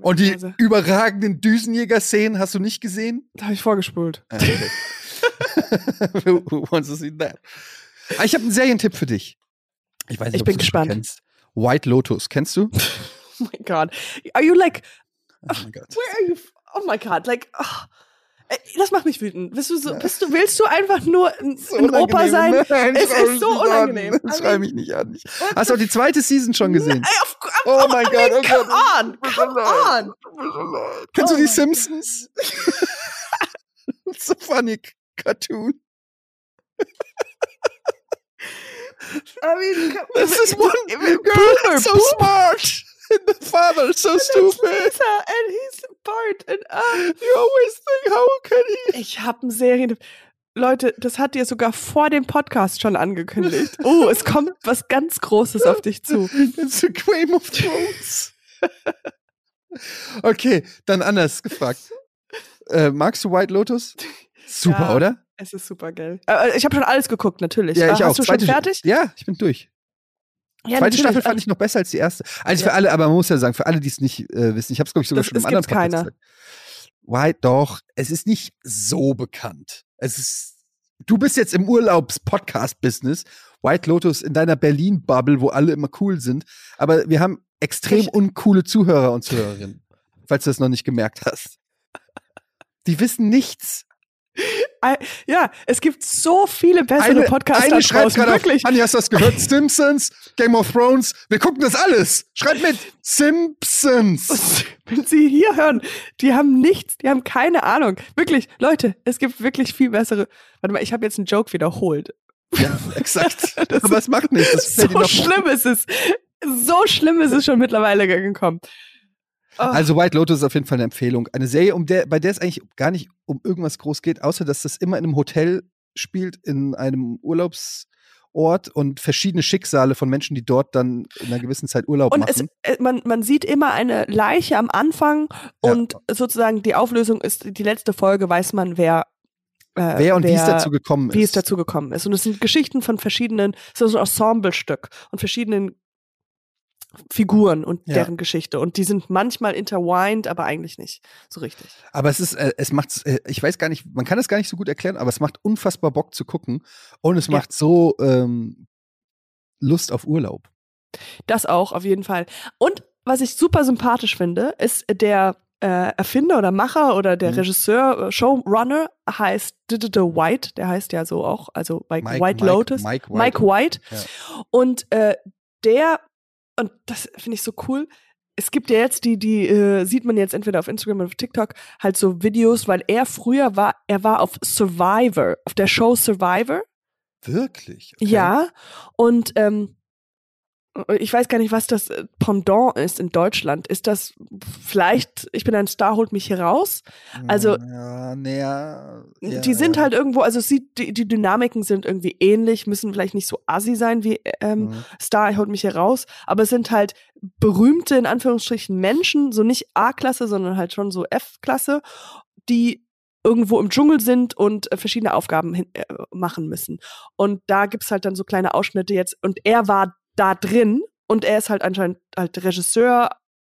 Und die überragenden Düsenjäger-Szenen hast du nicht gesehen? Da habe ich vorgespult. Ah, okay. Who wants to see that? Ah, ich habe einen Serientipp für dich. Ich weiß nicht, Ich ob bin gespannt. kennst. White Lotus, kennst du? Oh my God. Are you like, Oh mein Gott. where are you? Oh my God. Like, oh. Ey, Das macht mich wütend. Bist du, so, bist du, willst du einfach nur ein, So ein Opa unangenehm. sein? Nein, es ist so nicht an. unangenehm. Schrei mich nicht an. Hast du auch die zweite Season schon gesehen? Auf, auf, Oh mein I Gott, mean, oh come Gott. on, come on. Kennst Oh du die Simpsons? so funny Cartoon. I mean, come- This is one girl so smart. And the father so stupid. Lisa, and he's part. And, uh, You always think, how can he? ich habe einen Serien. Leute, das hat dir sogar vor dem Podcast schon angekündigt. Oh, es kommt was ganz Großes auf dich zu. It's a Game of Thrones. okay, dann anders gefragt. Äh, magst du White Lotus? Super, Ja. oder? Es ist super geil. Äh, ich habe schon alles geguckt, natürlich. Ja, Äh, ich Hast auch. du schon Zweite- fertig? Ja, ich bin durch. Ja, Zweite Staffel fand ich noch besser als die erste. Also Ja. für alle, aber man muss ja sagen, für alle, die es nicht äh, wissen, ich habe es glaube ich sogar Das- schon im anderen gibt's keiner. gesagt. White, doch, es ist nicht so bekannt. Es ist, du bist jetzt im Urlaubs-Podcast-Business, White Lotus in deiner Berlin-Bubble, wo alle immer cool sind, aber wir haben extrem Ich- uncoole Zuhörer und Zuhörerinnen, falls du das noch nicht gemerkt hast. Die wissen nichts. Ja, es gibt so viele bessere Podcasts da eine schreibt draußen. gerade auf, Wirklich. Anja, hast du das gehört? Simpsons, Game of Thrones, wir gucken das alles. Schreibt mit Simpsons. Wenn Sie hier hören, die haben nichts, die haben keine Ahnung. Wirklich, Leute, es gibt wirklich viel bessere. Warte mal, ich habe jetzt einen Joke wiederholt. Ja, exakt. Aber es macht nichts. So schlimm ist es. So schlimm ist es schon mittlerweile gekommen. Oh, Also White Lotus ist auf jeden Fall eine Empfehlung. Eine Serie, um der, bei der es eigentlich gar nicht um irgendwas groß geht, außer dass das immer in einem Hotel spielt, in einem Urlaubsort und verschiedene Schicksale von Menschen, die dort dann in einer gewissen Zeit Urlaub und es, machen. äh, man, man sieht immer eine Leiche am Anfang Ja. und sozusagen die Auflösung ist, die letzte Folge weiß man, wer. Äh, Wer und wie es wer- dazu gekommen ist. wie es dazu gekommen ist. Und es sind Geschichten von verschiedenen, es ist so ein Ensemblestück und verschiedenen Figuren und Ja. deren Geschichte. Und die sind manchmal intertwined, aber eigentlich nicht so richtig. Aber es ist, äh, es macht, äh, ich weiß gar nicht, man kann es gar nicht so gut erklären, aber es macht unfassbar Bock zu gucken und es Ja. macht so ähm, Lust auf Urlaub. Das auch, auf jeden Fall. Und was ich super sympathisch finde, ist der äh, Erfinder oder Macher oder der Mhm. Regisseur, äh, Showrunner heißt Digital White, der heißt ja so auch, also bei Mike- White Mike- Lotus. Mike White. Mike White. Ja. Und äh, der, und das finde ich so cool, es gibt ja jetzt die, die äh, sieht man jetzt entweder auf Instagram oder auf TikTok, halt so Videos, weil er früher war, er war auf Survivor, auf der Show Survivor. Wirklich? Okay. Ja, und ähm, ich weiß gar nicht, was das äh, Pendant ist in Deutschland. Ist das vielleicht, ich bin ein Star, holt mich hier raus? Also- Ja, nee, ja, ja, die sind ja. halt irgendwo, also sieht, die, die Dynamiken sind irgendwie ähnlich, müssen vielleicht nicht so assi sein wie ähm, Mhm. Star, holt mich hier raus, aber es sind halt berühmte, in Anführungsstrichen, Menschen, so nicht A-Klasse, sondern halt schon so F-Klasse, die irgendwo im Dschungel sind und äh, verschiedene Aufgaben hin, äh, machen müssen. Und da gibt's halt dann so kleine Ausschnitte jetzt. Und er war da drin und er ist halt anscheinend halt Regisseur,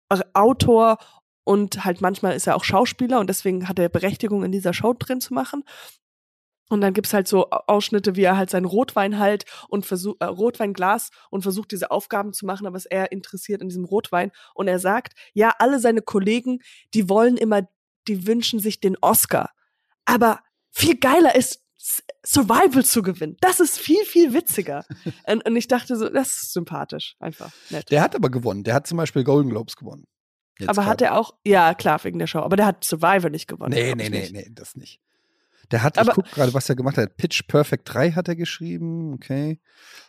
äh, Autor und halt manchmal ist er auch Schauspieler und deswegen hat er Berechtigung, in dieser Show drin zu machen. Und dann gibt's halt so Ausschnitte, wie er halt sein Rotwein halt und versucht, äh, Rotweinglas und versucht, diese Aufgaben zu machen, aber es er interessiert in diesem Rotwein. Und er sagt, ja, alle seine Kollegen, die wollen immer, die wünschen sich den Oscar. Aber viel geiler ist, Survival zu gewinnen. Das ist viel, viel witziger. und, und ich dachte so, das ist sympathisch. Einfach nett. Der hat aber gewonnen. Der hat zum Beispiel Golden Globes gewonnen. Jetzt aber hat er auch, ja, klar, wegen der Show. Aber der hat Survivor nicht gewonnen. Nee, nee, nee, nee, das nicht. Der hat, Aber- ich guck gerade, was er gemacht hat. Pitch Perfect 3 hat er geschrieben, okay.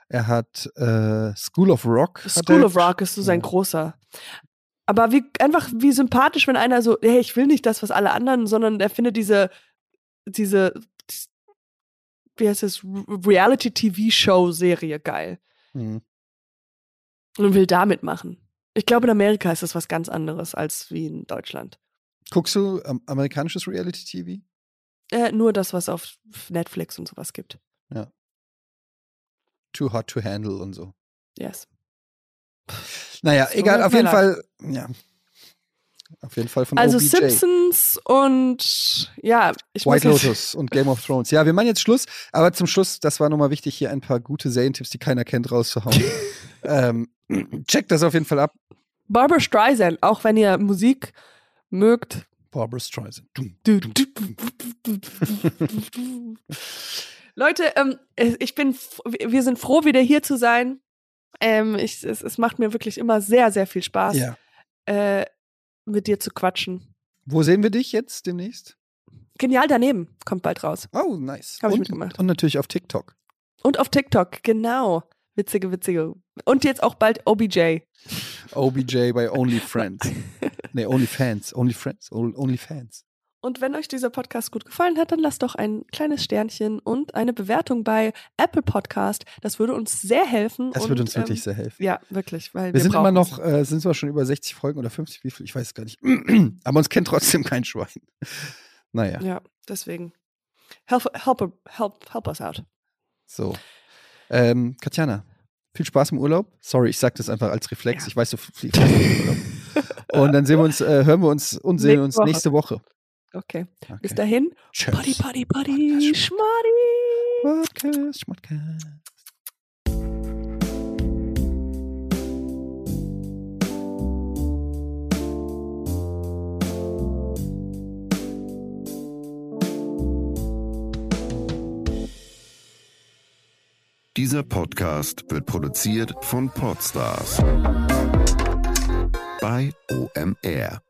Er hat äh, School of Rock. School er of Rock ist so sein Ja. großer. Aber wie einfach wie sympathisch, wenn einer so, hey, ich will nicht das, was alle anderen, sondern der findet diese, diese, wie heißt es, Reality-TV-Show-Serie geil Mhm. und will damit machen. Ich glaube, in Amerika ist das was ganz anderes als wie in Deutschland. Guckst du ähm, amerikanisches Reality-TV? Äh, nur das, was auf Netflix und sowas gibt. Too Hot to Handle und so. Yes. Naja, egal, auf jeden Fall, ja. Auf jeden Fall von Also OBJ. Simpsons und ja, ich White muss Lotus und Game of Thrones. Ja, wir machen jetzt Schluss, aber zum Schluss, das war nochmal wichtig, hier ein paar gute Serientipps, die keiner kennt, rauszuhauen. ähm, checkt das auf jeden Fall ab. Barbara Streisand, auch wenn ihr Musik mögt, Barbara Streisand. Leute, ähm, ich bin, wir sind froh, wieder hier zu sein. Ähm, ich, es, es macht mir wirklich immer sehr, sehr viel Spaß, Ja. äh, mit dir zu quatschen. Wo sehen wir dich jetzt demnächst? Genial daneben kommt bald raus. Oh, nice. Hab ich und, mitgemacht. und natürlich auf TikTok. Und auf TikTok, genau. Witzige, witzige. Und jetzt auch bald OBJ. OBJ bei OnlyFriends. nee, OnlyFans. OnlyFriends. OnlyFans. Und wenn euch dieser Podcast gut gefallen hat, dann lasst doch ein kleines Sternchen und eine Bewertung bei Apple Podcast. Das würde uns sehr helfen. Das und, würde uns wirklich ähm, sehr helfen. Ja, wirklich. Weil Wir, wir, sind immer noch, äh, sind zwar schon über 60 Folgen oder 50, wie viel, ich weiß es gar nicht. Aber uns kennt trotzdem kein Schwein. Naja, Ja, deswegen. Help, help, help, help us out. so. Ähm, Katjana, viel Spaß im Urlaub. Sorry, ich sag das einfach als Reflex. Ja. Ich weiß, du fliegst im Urlaub. Und dann sehen wir uns, äh, hören wir uns und sehen Nächste uns Woche. nächste Woche. Okay. Okay. Bis dahin. Tschüss. Buddy, buddy, buddy, schmuddy. Podcast, Schmodcast. Dieser Podcast wird produziert von Podstars bei OMR.